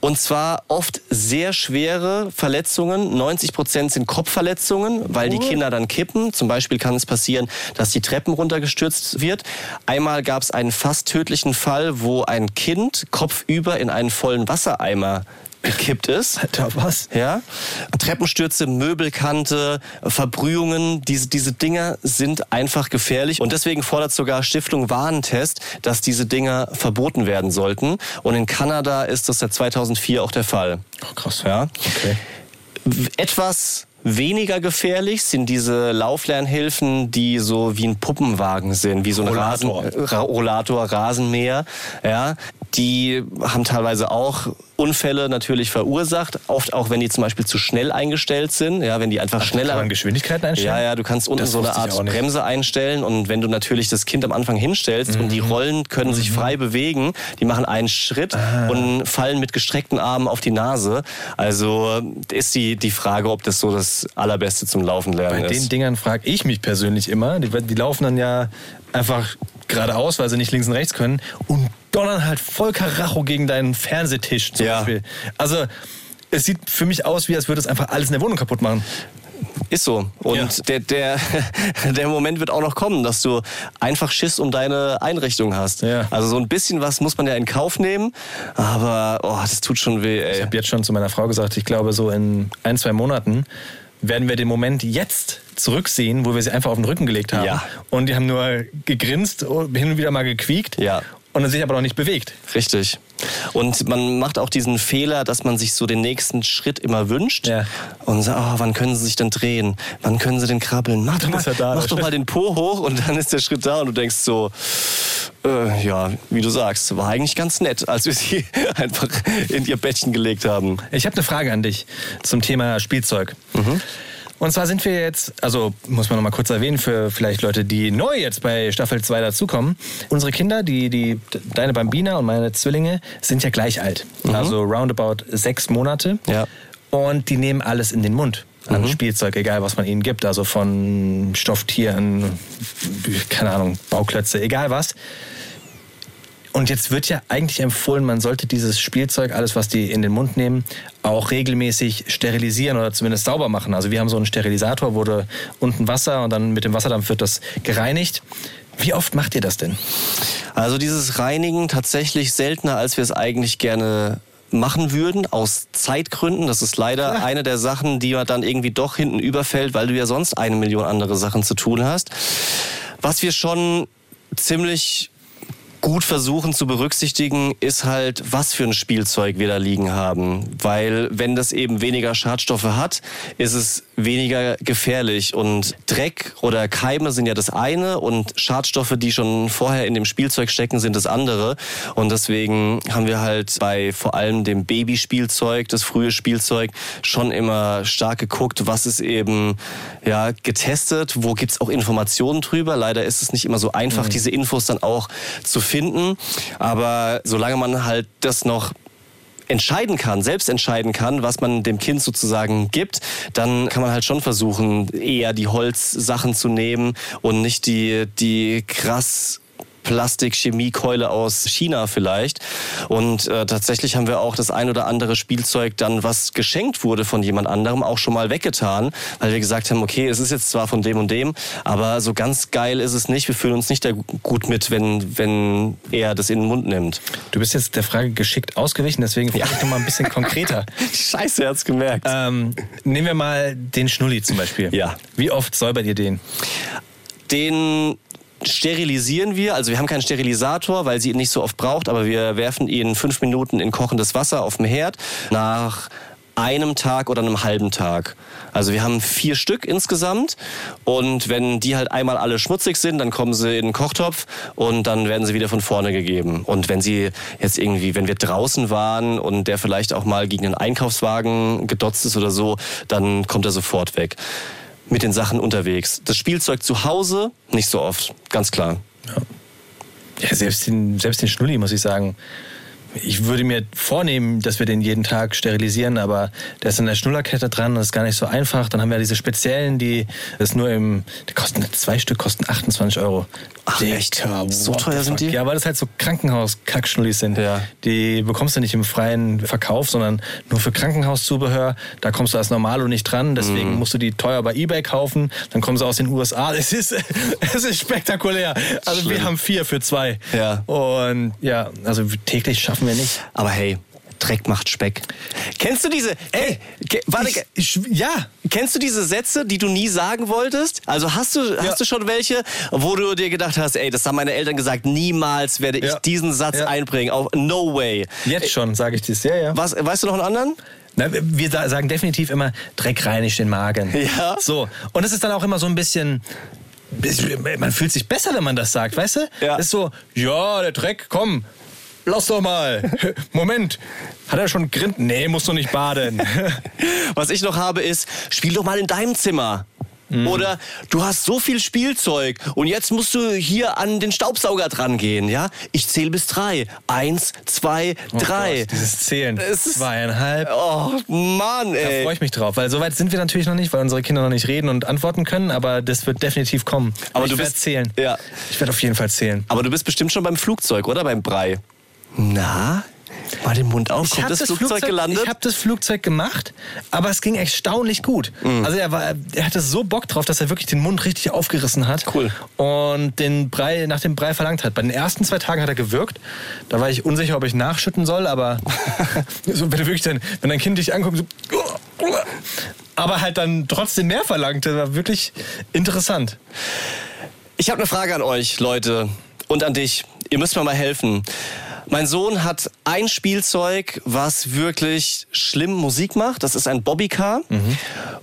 Und zwar oft sehr schwere Verletzungen. 90 Prozent sind Kopfverletzungen, weil die Kinder dann kippen. Zum Beispiel kann es passieren, dass die Treppen runtergestürzt wird. Einmal gab es einen fast tödlichen Fall, wo ein Kind kopfüber in einen vollen Wassereimer gekippt ist. Alter, was? Ja, Treppenstürze, Möbelkante, Verbrühungen, diese, diese Dinger sind einfach gefährlich. Und deswegen fordert sogar Stiftung Warentest, dass diese Dinger verboten werden sollten. Und in Kanada ist das seit 2004 auch der Fall. Oh, krass. Ja. Okay. Etwas weniger gefährlich sind diese Lauflernhilfen, die so wie ein Puppenwagen sind, wie so ein Rollator. Rasen, Ra Rollator, Rasenmäher. Ja, die haben teilweise auch Unfälle natürlich verursacht, oft auch wenn die zum Beispiel zu schnell eingestellt sind, ja, wenn die einfach schneller. Kann man Geschwindigkeiten einstellen? Ja, ja, du kannst unten Das so eine Art. Bremse einstellen und wenn du natürlich das Kind am Anfang hinstellst und Mhm. die Rollen können sich frei bewegen, die machen einen Schritt Ah. und fallen mit gestreckten Armen auf die Nase. Also ist die, die Frage, ob das so das Allerbeste zum Laufen lernen Bei ist. den Dingern frage ich mich persönlich immer. Die, die laufen dann ja einfach geradeaus, weil sie nicht links und rechts können und donnern halt voll Karacho gegen deinen Fernsehtisch zum Ja. Beispiel. Also es sieht für mich aus, wie als würde es einfach alles in der Wohnung kaputt machen. Ist so. Und Ja. der, der, (laughs) der Moment wird auch noch kommen, dass du einfach Schiss um deine Einrichtung hast. Ja. Also so ein bisschen was muss man ja in Kauf nehmen, aber oh, das tut schon weh, ey. Ich habe jetzt schon zu meiner Frau gesagt, ich glaube, so in ein, zwei Monaten werden wir den Moment jetzt zurücksehen, wo wir sie einfach auf den Rücken gelegt haben. Ja. Und die haben nur gegrinst, hin und wieder mal gequiekt Ja. Und dann sich aber noch nicht bewegt. Richtig. Und man macht auch diesen Fehler, dass man sich so den nächsten Schritt immer wünscht. Ja. Und sagt, oh, wann können sie sich denn drehen? Wann können sie denn krabbeln? Mach, doch Dann mal, da, mach doch mal den Po hoch und dann ist der Schritt da und du denkst so, Äh, ja, wie du sagst, war eigentlich ganz nett, als wir sie (laughs) einfach in ihr Bettchen gelegt haben. Ich habe eine Frage an dich zum Thema Spielzeug. Und zwar sind wir jetzt, also muss man noch mal kurz erwähnen für vielleicht Leute, die neu jetzt bei Staffel 2 dazukommen. Unsere Kinder, die, die, deine Bambina und meine Zwillinge, sind ja gleich alt. Also roundabout sechs Monate. Ja. Und die nehmen alles in den Mund an Spielzeug, egal was man ihnen gibt. Also von Stofftieren, keine Ahnung, Bauklötze, egal was. Und jetzt wird ja eigentlich empfohlen, man sollte dieses Spielzeug, alles was die in den Mund nehmen, auch regelmäßig sterilisieren oder zumindest sauber machen. Also wir haben so einen Sterilisator, wo du unten Wasser und dann mit dem Wasserdampf wird das gereinigt. Wie oft macht ihr das denn? Also dieses Reinigen tatsächlich seltener, als wir es eigentlich gerne machen würden, aus Zeitgründen. Das ist leider Klar. eine der Sachen, die man dann irgendwie doch hinten überfällt, weil du ja sonst eine Million andere Sachen zu tun hast. Was wir schon ziemlich gut versuchen zu berücksichtigen, ist halt, was für ein Spielzeug wir da liegen haben. Weil wenn das eben weniger Schadstoffe hat, ist es weniger gefährlich. Und Dreck oder Keime sind ja das eine und Schadstoffe, die schon vorher in dem Spielzeug stecken, sind das andere. Und deswegen haben wir halt bei vor allem dem Babyspielzeug, das frühe Spielzeug, schon immer stark geguckt, was ist eben ja, getestet, wo gibt's auch Informationen drüber. Leider ist es nicht immer so einfach, diese Infos dann auch zu finden. Aber solange man halt das noch entscheiden kann, selbst entscheiden kann, was man dem Kind sozusagen gibt, dann kann man halt schon versuchen, eher die Holzsachen zu nehmen und nicht die, die krass Plastik-Chemiekeule aus China vielleicht. Und äh, tatsächlich haben wir auch das ein oder andere Spielzeug dann, was geschenkt wurde von jemand anderem, auch schon mal weggetan, weil wir gesagt haben, okay, es ist jetzt zwar von dem und dem, aber so ganz geil ist es nicht. Wir fühlen uns nicht da gut mit, wenn, wenn er das in den Mund nimmt. Du bist jetzt der Frage geschickt ausgewichen, deswegen frage ich noch mal ein bisschen konkreter. (laughs) Scheiße, er hat's gemerkt. Ähm, nehmen wir mal den Schnulli zum Beispiel. Ja. Wie oft säubert ihr den? Den sterilisieren wir, also wir haben keinen Sterilisator, weil sie ihn nicht so oft braucht, aber wir werfen ihn fünf Minuten in kochendes Wasser auf dem Herd nach einem Tag oder einem halben Tag. Also wir haben vier Stück insgesamt und wenn die halt einmal alle schmutzig sind, dann kommen sie in den Kochtopf und dann werden sie wieder von vorne gegeben. Und wenn sie jetzt irgendwie, wenn wir draußen waren und der vielleicht auch mal gegen einen Einkaufswagen gedotzt ist oder so, dann kommt er sofort weg. Mit den Sachen unterwegs. Das Spielzeug zu Hause nicht so oft, ganz klar. Ja, selbst den, selbst den Schnulli, muss ich sagen. Ich würde mir vornehmen, dass wir den jeden Tag sterilisieren, aber der ist an der Schnullerkette dran, das ist gar nicht so einfach. Dann haben wir diese speziellen, die das nur im, die kosten zwei Stück, kosten 28 Euro. Ach, echt? So teuer sind die? Ja, weil das halt so Krankenhaus-Kackschnullis sind. Ja. Die bekommst du nicht im freien Verkauf, sondern nur für Krankenhauszubehör. Da kommst du als Normalo nicht dran, deswegen Mhm. musst du die teuer bei Ebay kaufen. Dann kommen sie aus den USA. (laughs) Es ist, es ist spektakulär. Also wir Schlimm. haben vier für zwei. Ja. Und ja, also täglich schaffen wir nicht. Aber hey, Dreck macht Speck. Kennst du diese? Ey, ke- warte, Ich, ich, ja, kennst du diese Sätze, die du nie sagen wolltest? Also hast du hast du schon welche, wo du dir gedacht hast, ey, das haben meine Eltern gesagt, niemals werde ich Ja. diesen Satz Ja. einbringen. Auf no way. jetzt schon, sage ich das. Ja, ja. Was, weißt du noch einen anderen? Na, wir sa- sagen definitiv immer, Dreck reinigt den Magen. Ja. So. Und es ist dann auch immer so ein bisschen. Man fühlt sich besser, wenn man das sagt, weißt du? Ja. Ist so, ja, der Dreck, komm, lass doch mal. (laughs) Moment, hat er schon grinnt? Nee, musst du nicht baden. (laughs) Was ich noch habe ist, spiel doch mal in deinem Zimmer. Mhm. Oder du hast so viel Spielzeug und jetzt musst du hier an den Staubsauger dran gehen, ja? Ich zähle bis drei. Eins, zwei, drei. Oh Gott, dieses Zählen. Es Zweieinhalb. Oh Mann, Da ey. freue ich mich drauf, weil so weit sind wir natürlich noch nicht, weil unsere Kinder noch nicht reden und antworten können, aber das wird definitiv kommen. Aber ich du bist- zählen. Ja. Ich werde auf jeden Fall zählen. Aber du bist bestimmt schon beim Flugzeug, oder? Beim Brei. Na? Mal den Mund auf. Kommt hab das, Flugzeug, gelandet? Ich habe das Flugzeug gemacht, aber es ging erstaunlich gut. Mhm. Also er, war, er hatte so Bock drauf, dass er wirklich den Mund richtig aufgerissen hat. Cool. Und den Brei, nach dem Brei verlangt hat. Bei den ersten zwei Tagen hat er gewirkt. Da war ich unsicher, ob ich nachschütten soll, aber (laughs) so, wenn, du wirklich dein, wenn dein Kind dich anguckt, so, aber halt dann trotzdem mehr verlangt. Das war wirklich interessant. Ich habe eine Frage an euch, Leute. Und an dich. Ihr müsst mir mal helfen. Mein Sohn hat ein Spielzeug, was wirklich schlimm Musik macht. Das ist ein Bobbycar.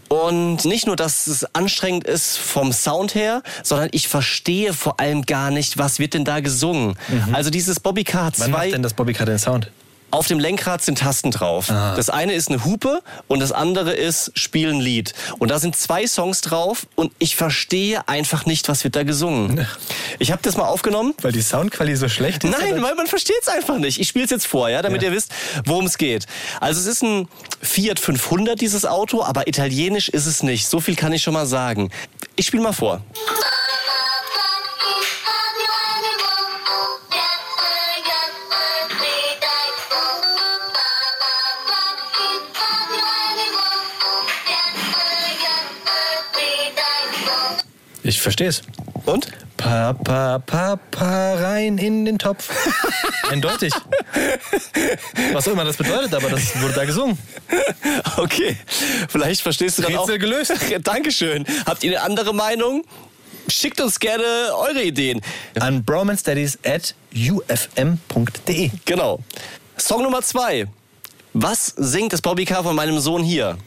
Und nicht nur, dass es anstrengend ist vom Sound her, sondern ich verstehe vor allem gar nicht, was wird denn da gesungen. Also dieses Bobbycar hat Wann zwei... macht denn das Bobbycar den Sound? Auf dem Lenkrad sind Tasten drauf. Das eine ist eine Hupe und das andere ist Spiel ein Lied. Und da sind zwei Songs drauf und ich verstehe einfach nicht, was wird da gesungen. Ich habe das mal aufgenommen. Weil die Soundqualität so schlecht ist? Nein, oder? weil man versteht es einfach nicht. Ich spiele es jetzt vor, ja, damit Ja. ihr wisst, worum es geht. Also es ist ein Fiat 500 dieses Auto, aber italienisch ist es nicht. So viel kann ich schon mal sagen. Ich spiele mal vor. Ich verstehe es. Und? Papa, Papa, rein in den Topf. (laughs) Eindeutig. Was auch immer das bedeutet, aber das wurde da gesungen. Okay, vielleicht verstehst du dann auch. Rätsel gelöst. (laughs) Dankeschön. Habt ihr eine andere Meinung? Schickt uns gerne eure Ideen. An bromanstudies at ufm.de. Genau. Song Nummer zwei. Was singt das Bobbycar von meinem Sohn hier?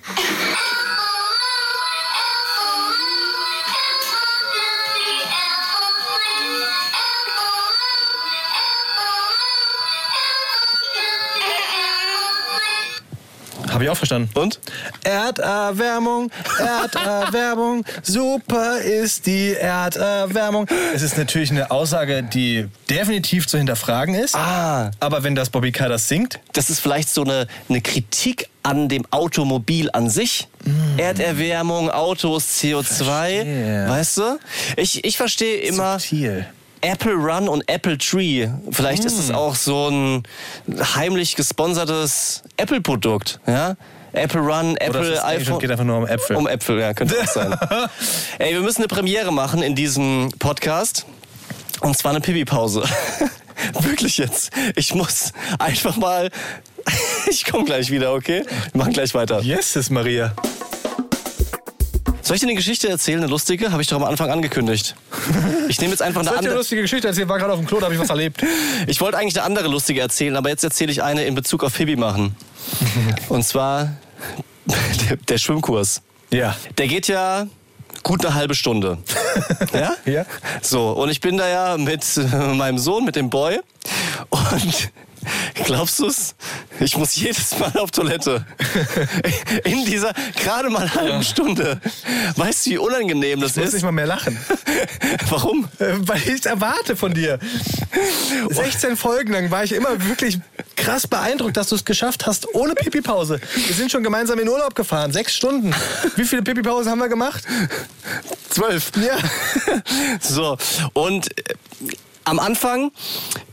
Habe ich auch verstanden. Und? Erderwärmung, Erderwärmung, (laughs) super ist die Erderwärmung. Es ist natürlich eine Aussage, die definitiv zu hinterfragen ist. Ah. Aber wenn das Bobby Car das singt, Das ist vielleicht so eine, eine Kritik an dem Automobil an sich. Erderwärmung, Autos, CO2. Verstehe. Weißt du? Ich, ich verstehe immer subtil. Apple Run und Apple Tree. Vielleicht ist Hm. es auch so ein heimlich gesponsertes Apple-Produkt. Ja? Apple Run, Oder Apple es ist eigentlich iPhone. geht einfach nur um Äpfel. Um Äpfel, ja, könnte auch sein. (laughs) Ey, wir müssen eine Premiere machen in diesem Podcast. Und zwar eine Pipi-Pause. (laughs) Wirklich jetzt. Ich muss einfach mal. (laughs) Ich komme gleich wieder, okay? Wir machen gleich weiter. Yes, Maria. Soll ich dir eine Geschichte erzählen, eine lustige? Habe ich doch am Anfang angekündigt. Ich nehme jetzt einfach eine Soll ich eine andere. lustige Geschichte erzählen? War gerade auf dem Klo, da habe ich was erlebt. (laughs) Ich wollte eigentlich eine andere lustige erzählen, aber jetzt erzähle ich eine in Bezug auf Pipi machen. (laughs) Und zwar der, der Schwimmkurs. Ja. Der geht ja gut eine halbe Stunde. (laughs) ja? Ja. So, und ich bin da ja mit äh, meinem Sohn, mit dem Boy. Und (laughs) glaubst du's? Ich muss jedes Mal auf Toilette. (laughs) In dieser gerade mal halben Stunde. Weißt du, wie unangenehm das Ich muss ist? nicht mal mehr lachen. (laughs) Warum? Äh, Weil ich es erwarte von dir. 16 Folgen lang war ich immer wirklich krass beeindruckt, dass du es geschafft hast, ohne Pipi-Pause. Wir sind schon gemeinsam in Urlaub gefahren, sechs Stunden. Wie viele Pipi-Pausen haben wir gemacht? Zwölf. Ja. So, und äh, am Anfang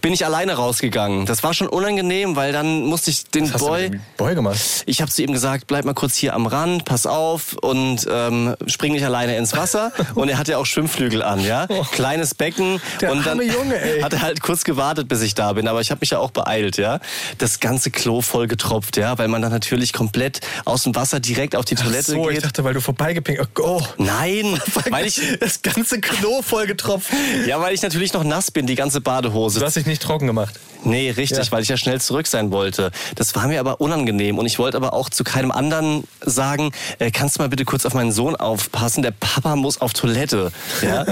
bin ich alleine rausgegangen. Das war schon unangenehm, weil dann musste ich den Was hast Boy... du mit Boy gemacht? Ich habe zu ihm gesagt, bleib mal kurz hier am Rand, pass auf und ähm, spring nicht alleine ins Wasser. (laughs) Und er hatte ja auch Schwimmflügel an, ja, kleines Becken. Oh. Der und dann arme Junge, ey. hat er halt kurz gewartet, bis ich da bin. Aber ich habe mich ja auch beeilt, ja. Das ganze Klo voll getropft, ja, weil man dann natürlich komplett aus dem Wasser direkt auf die Toilette so, ich geht. dachte, weil du vorbeigepinkt. Oh, Nein, (laughs) weil ich das ganze Klo voll getropft. ja, weil ich natürlich noch nass bin, die ganze Badehose. Du hast dich nicht trocken gemacht. Nee, richtig, Ja. weil ich ja schnell zurück sein wollte. Das war mir aber unangenehm und ich wollte aber auch zu keinem anderen sagen, äh, kannst du mal bitte kurz auf meinen Sohn aufpassen, der Papa muss auf Toilette. Ja?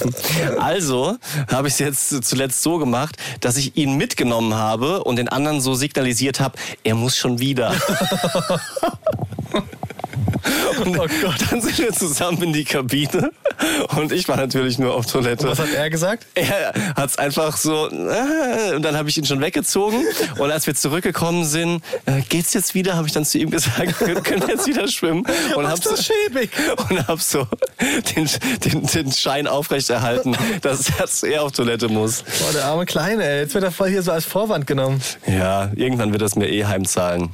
(laughs) also habe ich es jetzt zuletzt so gemacht, dass ich ihn mitgenommen habe und den anderen so signalisiert habe, er muss schon wieder. (laughs) (laughs) Und Oh dann sind wir zusammen in die Kabine und ich war natürlich nur auf Toilette. Was hat er gesagt? Er hat es einfach so, äh, und dann habe ich ihn schon weggezogen. Und als wir zurückgekommen sind, äh, geht's jetzt wieder, habe ich dann zu ihm gesagt, (laughs) wir können jetzt wieder schwimmen. Und hab so, schäbig? (laughs) und hab so den, den, den Schein aufrechterhalten, dass, dass er auf Toilette muss. Boah, der arme Kleine, ey. Jetzt wird er voll hier so als Vorwand genommen. Ja, irgendwann wird das mir eh heimzahlen.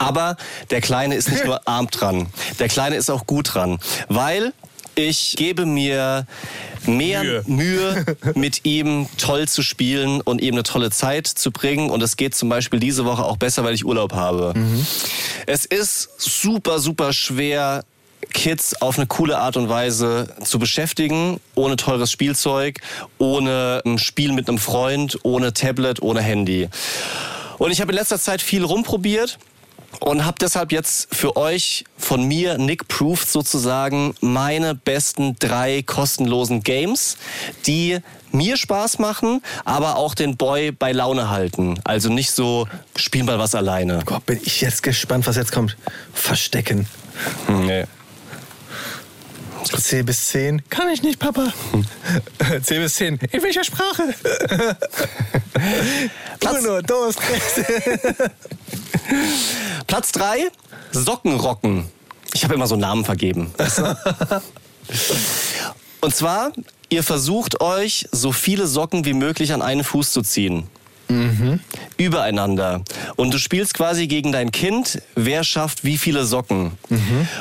Aber der Kleine ist nicht (laughs) nur arm dran, der Kleine ist auch gut dran, weil ich gebe mir mehr Mühe. Mühe. (laughs) mit ihm toll zu spielen und ihm eine tolle Zeit zu bringen. Und es geht zum Beispiel diese Woche auch besser, weil ich Urlaub habe. Es ist super, super schwer, Kids auf eine coole Art und Weise zu beschäftigen, ohne teures Spielzeug, ohne ein Spiel mit einem Freund, ohne Tablet, ohne Handy. Und ich habe in letzter Zeit viel rumprobiert und habe deshalb jetzt für euch von mir, Nick Proof sozusagen, meine besten drei kostenlosen Games, die mir Spaß machen, aber auch den Boy bei Laune halten. Also nicht so, spiel mal was alleine. Gott, bin ich jetzt gespannt, was jetzt kommt. Verstecken. Nee. C bis 10. Kann ich nicht, Papa. (laughs) C bis 10. In welcher Sprache? Uno, dos, tres. Platz drei Sockenrocken. Ich habe immer so Namen vergeben. weißt du? (laughs) Und zwar, ihr versucht euch so viele Socken wie möglich an einen Fuß zu ziehen. Übereinander. Und du spielst quasi gegen dein Kind, wer schafft wie viele Socken.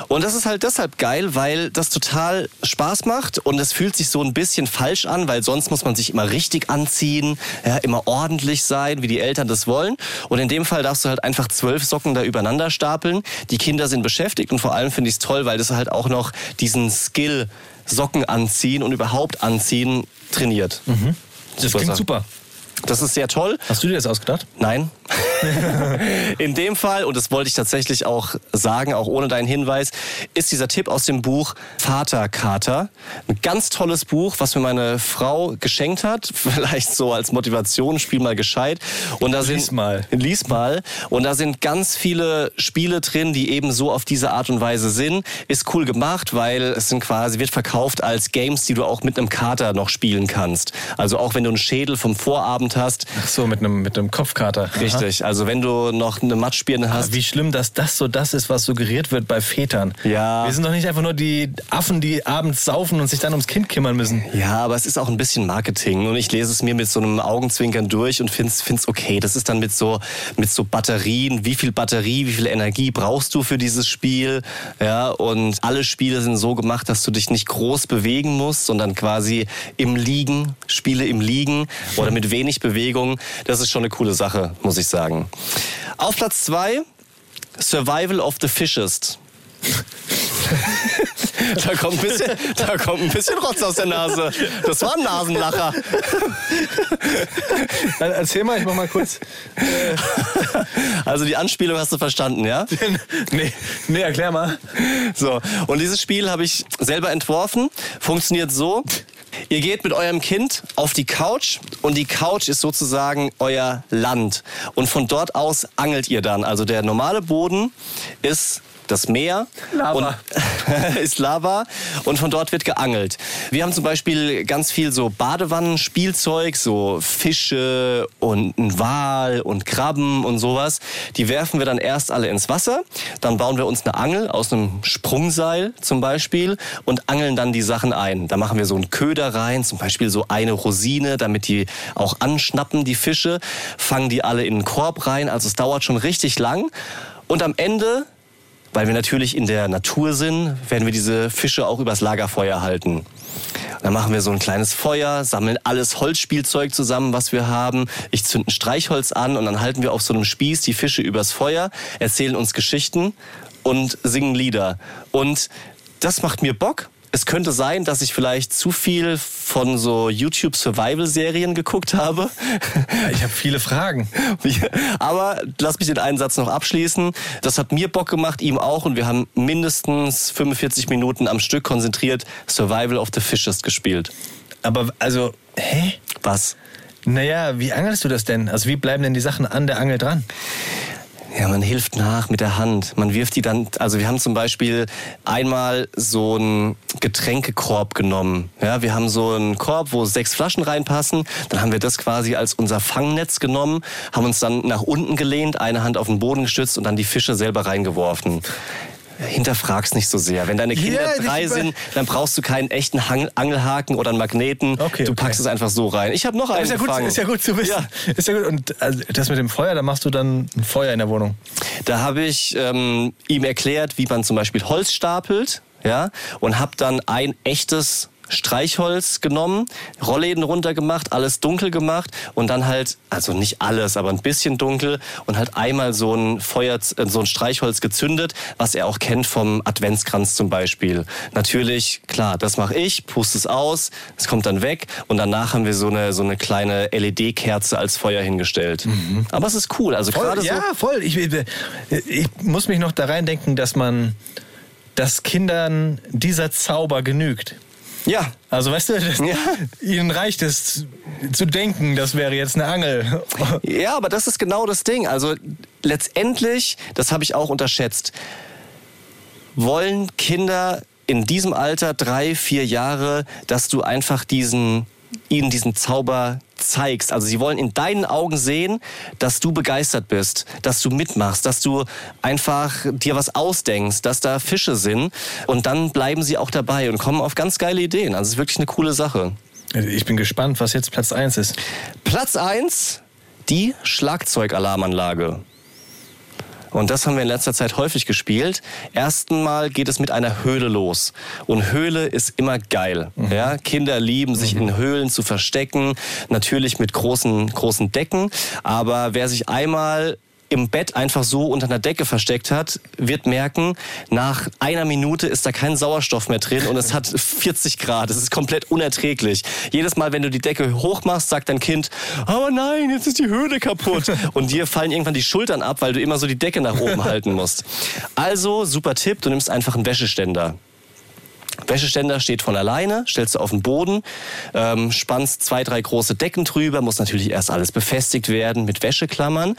Und das ist halt deshalb geil, weil das total Spaß macht und es fühlt sich so ein bisschen falsch an, weil sonst muss man sich immer richtig anziehen, ja, immer ordentlich sein, wie die Eltern das wollen. Und in dem Fall darfst du halt einfach zwölf Socken da übereinander stapeln. Die Kinder sind beschäftigt und vor allem finde ich es toll, weil das halt auch noch diesen Skill Socken anziehen und überhaupt anziehen trainiert. Das klingt super. Das ist sehr toll. Hast du dir das ausgedacht? Nein. (laughs) In dem Fall, und das wollte ich tatsächlich auch sagen, auch ohne deinen Hinweis, ist dieser Tipp aus dem Buch Vaterkater. Ein ganz tolles Buch, was mir meine Frau geschenkt hat. (laughs) Vielleicht so als Motivation, spiel mal gescheit. Und da Lies sind, mal. Lies mal. Und da sind ganz viele Spiele drin, die eben so auf diese Art und Weise sind. Ist cool gemacht, weil es sind quasi, wird verkauft als Games, die du auch mit einem Kater noch spielen kannst. Also auch wenn du einen Schädel vom Vorabend hast. Ach so, mit einem, mit einem Kopfkater. Richtig. Also wenn du noch eine Matschbirne hast. Aber wie schlimm, dass das so das ist, was suggeriert wird bei Vätern. Ja. Wir sind doch nicht einfach nur die Affen, die abends saufen und sich dann ums Kind kümmern müssen. Ja, aber es ist auch ein bisschen Marketing und ich lese es mir mit so einem Augenzwinkern durch und find's find's okay. Das ist dann mit so mit so Batterien, wie viel Batterie, wie viel Energie brauchst du für dieses Spiel? Ja, und alle Spiele sind so gemacht, dass du dich nicht groß bewegen musst, sondern quasi im Liegen, Spiele im Liegen oder mit wenig Bewegung. Das ist schon eine coole Sache, muss ich sagen. Auf Platz zwei Survival of the Fittest. (laughs) Da kommt, ein bisschen, da kommt ein bisschen Rotz aus der Nase. Das war ein Nasenlacher. (laughs) Dann erzähl mal, ich mach mal kurz. Also die Anspielung hast du verstanden, ja? nee, nee, erklär mal. So, und dieses Spiel habe ich selber entworfen. Funktioniert so. Ihr geht mit eurem Kind auf die Couch und die Couch ist sozusagen euer Land. Und von dort aus angelt ihr dann. Also der normale Boden ist das Meer Lava. Und, (laughs) ist Lava und von dort wird geangelt. Wir haben zum Beispiel ganz viel so Badewannenspielzeug, so Fische und ein Wal und Krabben und sowas. Die werfen wir dann erst alle ins Wasser, dann bauen wir uns eine Angel aus einem Sprungseil zum Beispiel und angeln dann die Sachen ein. Da machen wir so einen Köder rein, zum Beispiel so eine Rosine, damit die auch anschnappen, die Fische, fangen die alle in einen Korb rein. Also es dauert schon richtig lang. Und am Ende weil wir natürlich in der Natur sind, werden wir diese Fische auch übers Lagerfeuer halten. Dann machen wir so ein kleines Feuer, sammeln alles Holzspielzeug zusammen, was wir haben. Ich zünd ein Streichholz an und dann halten wir auf so einem Spieß die Fische übers Feuer, erzählen uns Geschichten und singen Lieder. Und das macht mir Bock. Es könnte sein, dass ich vielleicht zu viel von so YouTube Survival Serien geguckt habe. Ich habe viele Fragen. (laughs) Aber lass mich den einen Satz noch abschließen. Das hat mir Bock gemacht, ihm auch. Und wir haben mindestens 45 Minuten am Stück konzentriert Survival of the Fittest gespielt. Aber also, hä? Was? Naja, wie angelst du das denn? Also wie bleiben denn die Sachen an der Angel dran? Ja, man hilft nach mit der Hand. Man wirft die dann, also wir haben zum Beispiel einmal so einen Getränkekorb genommen. Ja, wir haben so einen Korb, wo sechs Flaschen reinpassen. Dann haben wir das quasi als unser Fangnetz genommen, haben uns dann nach unten gelehnt, eine Hand auf den Boden gestützt und dann die Fische selber reingeworfen. Hinterfrag's nicht so sehr. Wenn deine Kinder Ja, drei sind, dann brauchst du keinen echten Hang Angelhaken oder einen Magneten. Okay, du okay. packst es einfach so rein. Ich habe noch einen Ist ja, gut, gefangen. ist ja gut zu wissen. Ist ja gut. Und also, das mit dem Feuer, da machst du dann ein Feuer in der Wohnung. Da habe ich ähm, ihm erklärt, wie man zum Beispiel Holz stapelt, ja, und habe dann ein echtes Streichholz genommen, Rollläden runtergemacht, alles dunkel gemacht und dann halt, also nicht alles, aber ein bisschen dunkel und halt einmal so ein Feuer, äh, so ein Streichholz gezündet, was er auch kennt vom Adventskranz zum Beispiel. Natürlich, klar, das mache ich, puste es aus, es kommt dann weg und danach haben wir so eine, so eine kleine LED-Kerze als Feuer hingestellt. Mhm. Aber es ist cool, also gerade so. Ja, voll. Ich, ich muss mich noch da reindenken, dass man, dass Kindern dieser Zauber genügt. Ja. Also weißt du, ja. ihnen reicht es zu denken, das wäre jetzt eine Angel. (laughs) Ja, aber das ist genau das Ding. Also letztendlich, das habe ich auch unterschätzt, wollen Kinder in diesem Alter, drei, vier Jahre, dass du einfach diesen ihnen diesen Zauber zeigst. Also sie wollen in deinen Augen sehen, dass du begeistert bist, dass du mitmachst, dass du einfach dir was ausdenkst, dass da Fische sind und dann bleiben sie auch dabei und kommen auf ganz geile Ideen. Also es ist wirklich eine coole Sache. Ich bin gespannt, was jetzt Platz 1 ist. Platz 1, die Schlagzeugalarmanlage. Und das haben wir in letzter Zeit häufig gespielt. Erstmal geht es mit einer Höhle los. Und Höhle ist immer geil. Mhm. Ja, Kinder lieben sich mhm. in Höhlen zu verstecken. Natürlich mit großen, großen Decken. Aber wer sich einmal im Bett einfach so unter einer Decke versteckt hat, wird merken, nach einer Minute ist da kein Sauerstoff mehr drin und es hat (laughs) 40 Grad. Es ist komplett unerträglich. Jedes Mal, wenn du die Decke hochmachst, sagt dein Kind, aber nein, jetzt ist die Höhle kaputt. (laughs) Und dir fallen irgendwann die Schultern ab, weil du immer so die Decke nach oben (laughs) halten musst. Also, super Tipp, du nimmst einfach einen Wäscheständer. Wäscheständer steht von alleine, stellst du auf den Boden, ähm, spannst zwei, drei große Decken drüber, muss natürlich erst alles befestigt werden mit Wäscheklammern.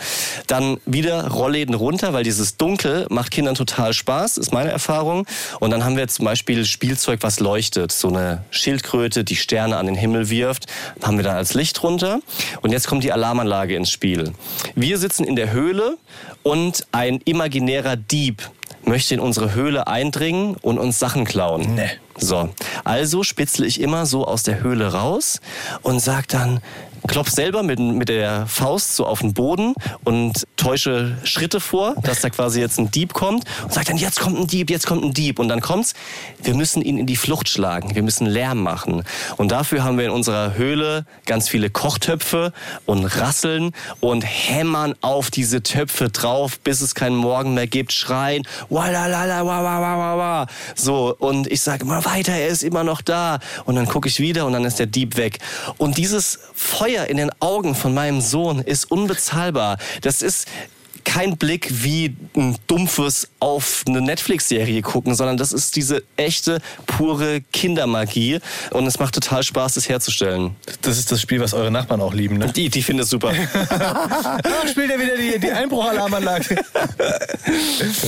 Dann wieder Rollläden runter, weil dieses Dunkel macht Kindern total Spaß, ist meine Erfahrung. Und dann haben wir zum Beispiel Spielzeug, was leuchtet. So eine Schildkröte, die Sterne an den Himmel wirft, haben wir dann als Licht runter. Und jetzt kommt die Alarmanlage ins Spiel. Wir sitzen in der Höhle und ein imaginärer Dieb möchte in unsere Höhle eindringen und uns Sachen klauen. Nee. So, also spitzle ich immer so aus der Höhle raus und sag dann, klopf selber mit, mit der Faust so auf den Boden und täusche Schritte vor, dass da quasi jetzt ein Dieb kommt und sagt dann, jetzt kommt ein Dieb, jetzt kommt ein Dieb. Und dann kommt's, wir müssen ihn in die Flucht schlagen, wir müssen Lärm machen. Und dafür haben wir in unserer Höhle ganz viele Kochtöpfe und Rasseln und hämmern auf diese Töpfe drauf, bis es keinen Morgen mehr gibt, schreien, walalala, wa, wa, wa, wa, wa. So, und ich sage immer weiter, er ist immer noch da. Und dann gucke ich wieder und dann ist der Dieb weg. Und dieses Feuer Feuer in den Augen von meinem Sohn ist unbezahlbar. Das ist kein Blick wie ein dumpfes auf eine Netflix-Serie gucken, sondern das ist diese echte, pure Kindermagie. Und es macht total Spaß, das herzustellen. Das ist das Spiel, was eure Nachbarn auch lieben, ne? Die, die finden es super. (laughs) Spielt er wieder die, die Einbruchalarmanlage.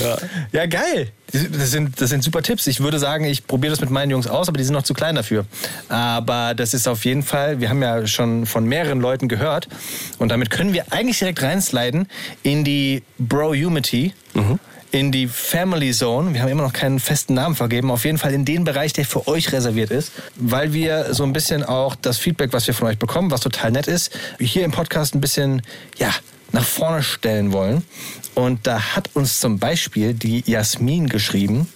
ja. (laughs) ja, geil. Das sind, das sind super Tipps. Ich würde sagen, ich probiere das mit meinen Jungs aus, aber die sind noch zu klein dafür. Aber das ist auf jeden Fall, wir haben ja schon von mehreren Leuten gehört und damit können wir eigentlich direkt reinsliden in die Bro-Humity. Mhm in die Family Zone. Wir haben immer noch keinen festen Namen vergeben. Auf jeden Fall in den Bereich, der für euch reserviert ist, weil wir so ein bisschen auch das Feedback, was wir von euch bekommen, was total nett ist, hier im Podcast ein bisschen, ja, nach vorne stellen wollen. Und da hat uns zum Beispiel die Jasmin geschrieben.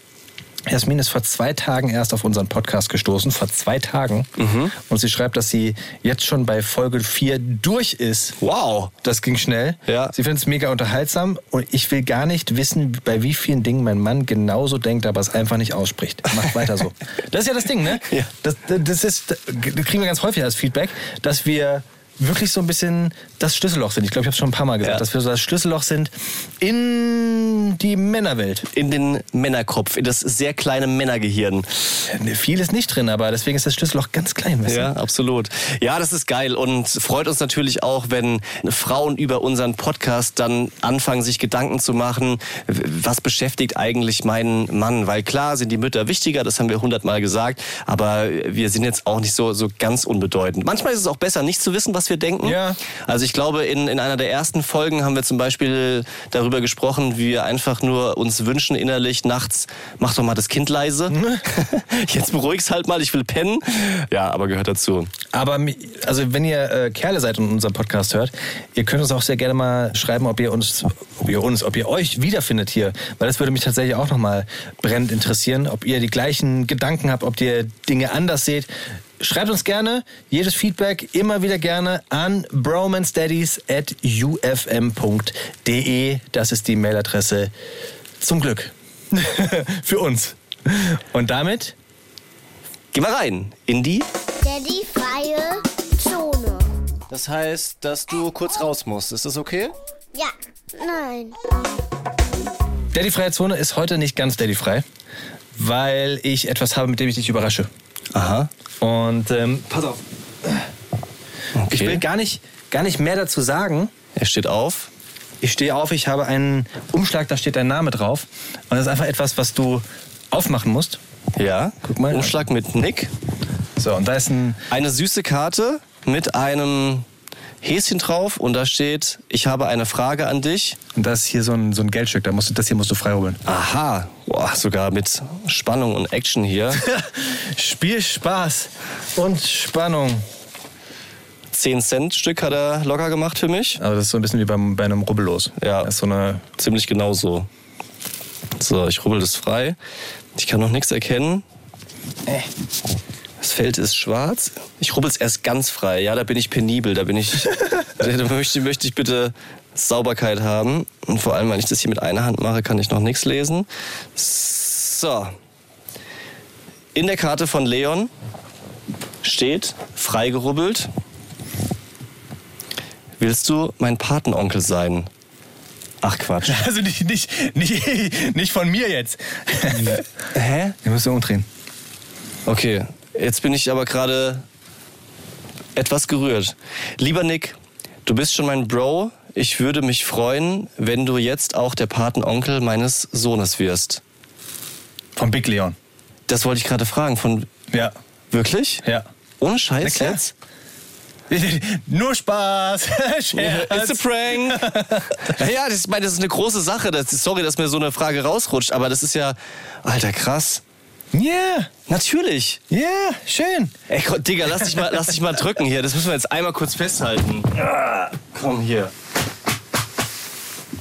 Jasmin ist vor zwei Tagen erst auf unseren Podcast gestoßen, vor zwei Tagen. Mhm. Und sie schreibt, dass sie jetzt schon bei Folge 4 durch ist. Wow. Das ging schnell. Ja. Sie findet es mega unterhaltsam und ich will gar nicht wissen, bei wie vielen Dingen mein Mann genauso denkt, aber es einfach nicht ausspricht. Macht weiter so. (laughs) Das ist ja das Ding, ne? Ja. Das, das, ist, das kriegen wir ganz häufig als Feedback, dass wir wirklich so ein bisschen das Schlüsselloch sind. Ich glaube, ich habe es schon ein paar Mal gesagt, ja. dass wir so das Schlüsselloch sind in die Männerwelt. In den Männerkopf, in das sehr kleine Männergehirn. Ja, viel ist nicht drin, aber deswegen ist das Schlüsselloch ganz klein. Du? Ja, absolut. Ja, das ist geil und freut uns natürlich auch, wenn Frauen über unseren Podcast dann anfangen, sich Gedanken zu machen, was beschäftigt eigentlich meinen Mann? Weil klar sind die Mütter wichtiger, das haben wir hundertmal gesagt, aber wir sind jetzt auch nicht so, so ganz unbedeutend. Manchmal ist es auch besser, nicht zu wissen, was was wir denken. Ja. Also ich glaube, in, in einer der ersten Folgen haben wir zum Beispiel darüber gesprochen, wie wir einfach nur uns wünschen innerlich nachts, mach doch mal das Kind leise. (laughs) (laughs) Jetzt beruhig's halt mal, ich will pennen. Ja, aber gehört dazu. Aber also wenn ihr äh, Kerle seid und unseren Podcast hört, ihr könnt uns auch sehr gerne mal schreiben, ob ihr uns, ob ihr uns, ob ihr euch wiederfindet hier, weil das würde mich tatsächlich auch noch mal brennend interessieren, ob ihr die gleichen Gedanken habt, ob ihr Dinge anders seht. Schreibt uns gerne jedes Feedback immer wieder gerne an bromanstudies@ufm.de. Das ist die Mailadresse zum Glück (laughs) für uns. Und damit Geh mal rein in die. Daddy freie Zone. Das heißt, dass du kurz raus musst. Ist das okay? Ja, nein. Daddy-freie Zone ist heute nicht ganz Daddy-frei, weil ich etwas habe, mit dem ich dich überrasche. Aha. Und ähm, pass auf, Okay. ich will gar nicht, gar nicht mehr dazu sagen. Er steht auf. Ich stehe auf, ich habe einen Umschlag, da steht dein Name drauf. Und das ist einfach etwas, was du aufmachen musst. Ja. Guck mal. Umschlag mit Nick. So, und da ist ein. Eine süße Karte mit einem Häschen drauf und da steht, ich habe eine Frage an dich. Und da ist hier so ein, so ein Geldstück, da musst du, das hier musst du freiholen. Aha, Boah, sogar mit Spannung und Action hier. (laughs) Spiel Spaß und Spannung. 10 Cent Stück hat er locker gemacht für mich. Aber das ist so ein bisschen wie beim, bei einem Rubbellos. Ja. Das ist so eine. Ziemlich genau so. So, ich rubbel das frei. Ich kann noch nichts erkennen. Äh. Das Feld ist schwarz. Ich rubbel es erst ganz frei. Ja, da bin ich penibel. Da bin ich. (laughs) da möchte, möchte ich bitte Sauberkeit haben. Und vor allem, wenn ich das hier mit einer Hand mache, kann ich noch nichts lesen. So. In der Karte von Leon steht freigerubbelt. Willst du mein Patenonkel sein? Ach Quatsch. (laughs) Also nicht, nicht, nicht, nicht von mir jetzt. Hä? Wir müssen umdrehen. Okay, jetzt bin ich aber gerade etwas gerührt. Lieber Nick, du bist schon mein Bro. Ich würde mich freuen, wenn du jetzt auch der Patenonkel meines Sohnes wirst. Von Big Leon. Das wollte ich gerade fragen. Von Ja. wirklich? Ja. Ohne Scheiß jetzt? (laughs) Nur Spaß. (laughs) It's a prank. (laughs) ja, das, ich meine, das ist eine große Sache. Das, sorry, dass mir so eine Frage rausrutscht, aber das ist ja, alter, krass. Ja, Natürlich. ja, schön. Ey, Digga, lass dich, mal, lass dich mal drücken hier. Das müssen wir jetzt einmal kurz festhalten. Ah, Komm hier.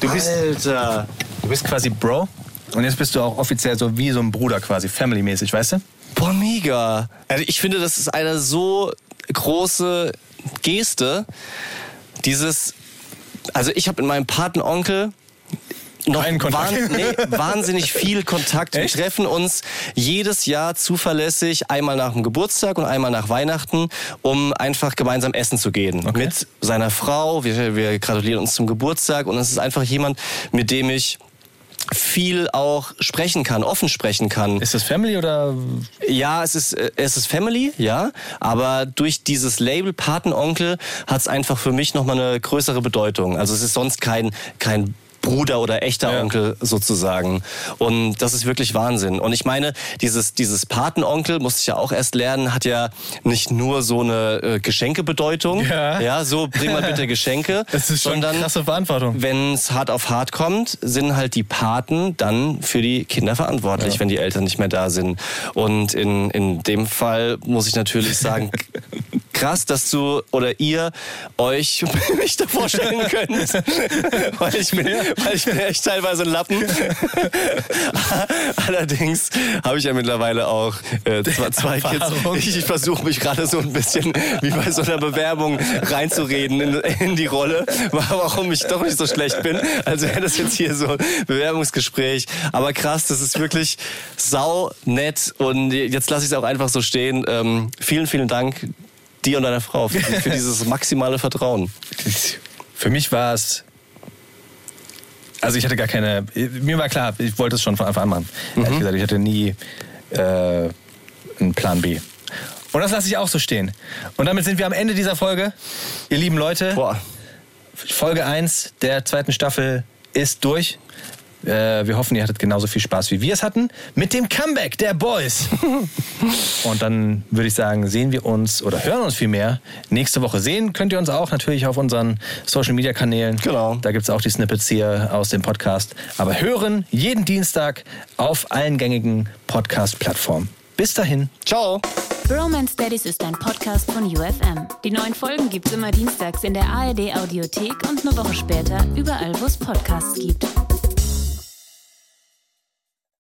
Du bist, Alter. du bist quasi Bro. Und jetzt bist du auch offiziell so wie so ein Bruder quasi, family-mäßig, weißt du? Boah, mega. Also ich finde, das ist eine so große Geste. Dieses, also ich habe mit meinem Patenonkel noch wahn- (laughs) nee, wahnsinnig viel Kontakt. Echt? Wir treffen uns jedes Jahr zuverlässig einmal nach dem Geburtstag und einmal nach Weihnachten, um einfach gemeinsam essen zu gehen. Okay. Mit seiner Frau. Wir, wir gratulieren uns zum Geburtstag und es ist einfach jemand, mit dem ich viel auch sprechen kann, offen sprechen kann. Ist das Family oder? Ja, es ist, es ist Family, ja. Aber durch dieses Label Patenonkel hat es einfach für mich nochmal eine größere Bedeutung. Also es ist sonst kein, kein Bruder oder echter Ja. Onkel sozusagen. Und das ist wirklich Wahnsinn. Und ich meine, dieses, dieses Patenonkel, musste ich ja auch erst lernen, hat ja nicht nur so eine äh, Geschenkebedeutung. Ja. ja, so bring mal bitte (laughs) Geschenke. Das ist schon sondern krasse Verantwortung. wenn es hart auf hart kommt, sind halt die Paten dann für die Kinder verantwortlich, Ja. wenn die Eltern nicht mehr da sind. Und in, in dem Fall muss ich natürlich sagen, (laughs) krass, dass du oder ihr euch (laughs) mich da vorstellen (laughs) könnt. weil, ich bin, weil ich bin echt teilweise ein Lappen. (laughs) Allerdings habe ich ja mittlerweile auch äh, zwei, zwei Kids. Ich, ich versuche mich gerade so ein bisschen wie bei so einer Bewerbung reinzureden in, in die Rolle, warum ich doch nicht so schlecht bin. Also wäre das jetzt hier so ein Bewerbungsgespräch. Aber krass, das ist wirklich sau nett und jetzt lasse ich es auch einfach so stehen. Ähm, vielen, vielen Dank dir und deiner Frau für, für dieses maximale Vertrauen. Für mich war es. Also ich hatte gar keine. Mir war klar, ich wollte es schon von Anfang an machen. Ehrlich gesagt, ich hatte nie äh, einen Plan B. Und das lasse ich auch so stehen. Und damit sind wir am Ende dieser Folge. Ihr lieben Leute, Boah. Folge 1 der zweiten Staffel ist durch. Äh, wir hoffen, ihr hattet genauso viel Spaß, wie wir es hatten, mit dem Comeback der Boys. (laughs) Und dann würde ich sagen, sehen wir uns oder hören uns vielmehr nächste Woche. Sehen könnt ihr uns auch natürlich auf unseren Social-Media-Kanälen. Genau. Da gibt es auch die Snippets hier aus dem Podcast. Aber hören jeden Dienstag auf allen gängigen Podcast-Plattformen. Bis dahin. Ciao. Bromance Daddies ist ein Podcast von UFM. Die neuen Folgen gibt's immer dienstags in der ARD Audiothek und eine Woche später überall, wo es Podcasts gibt.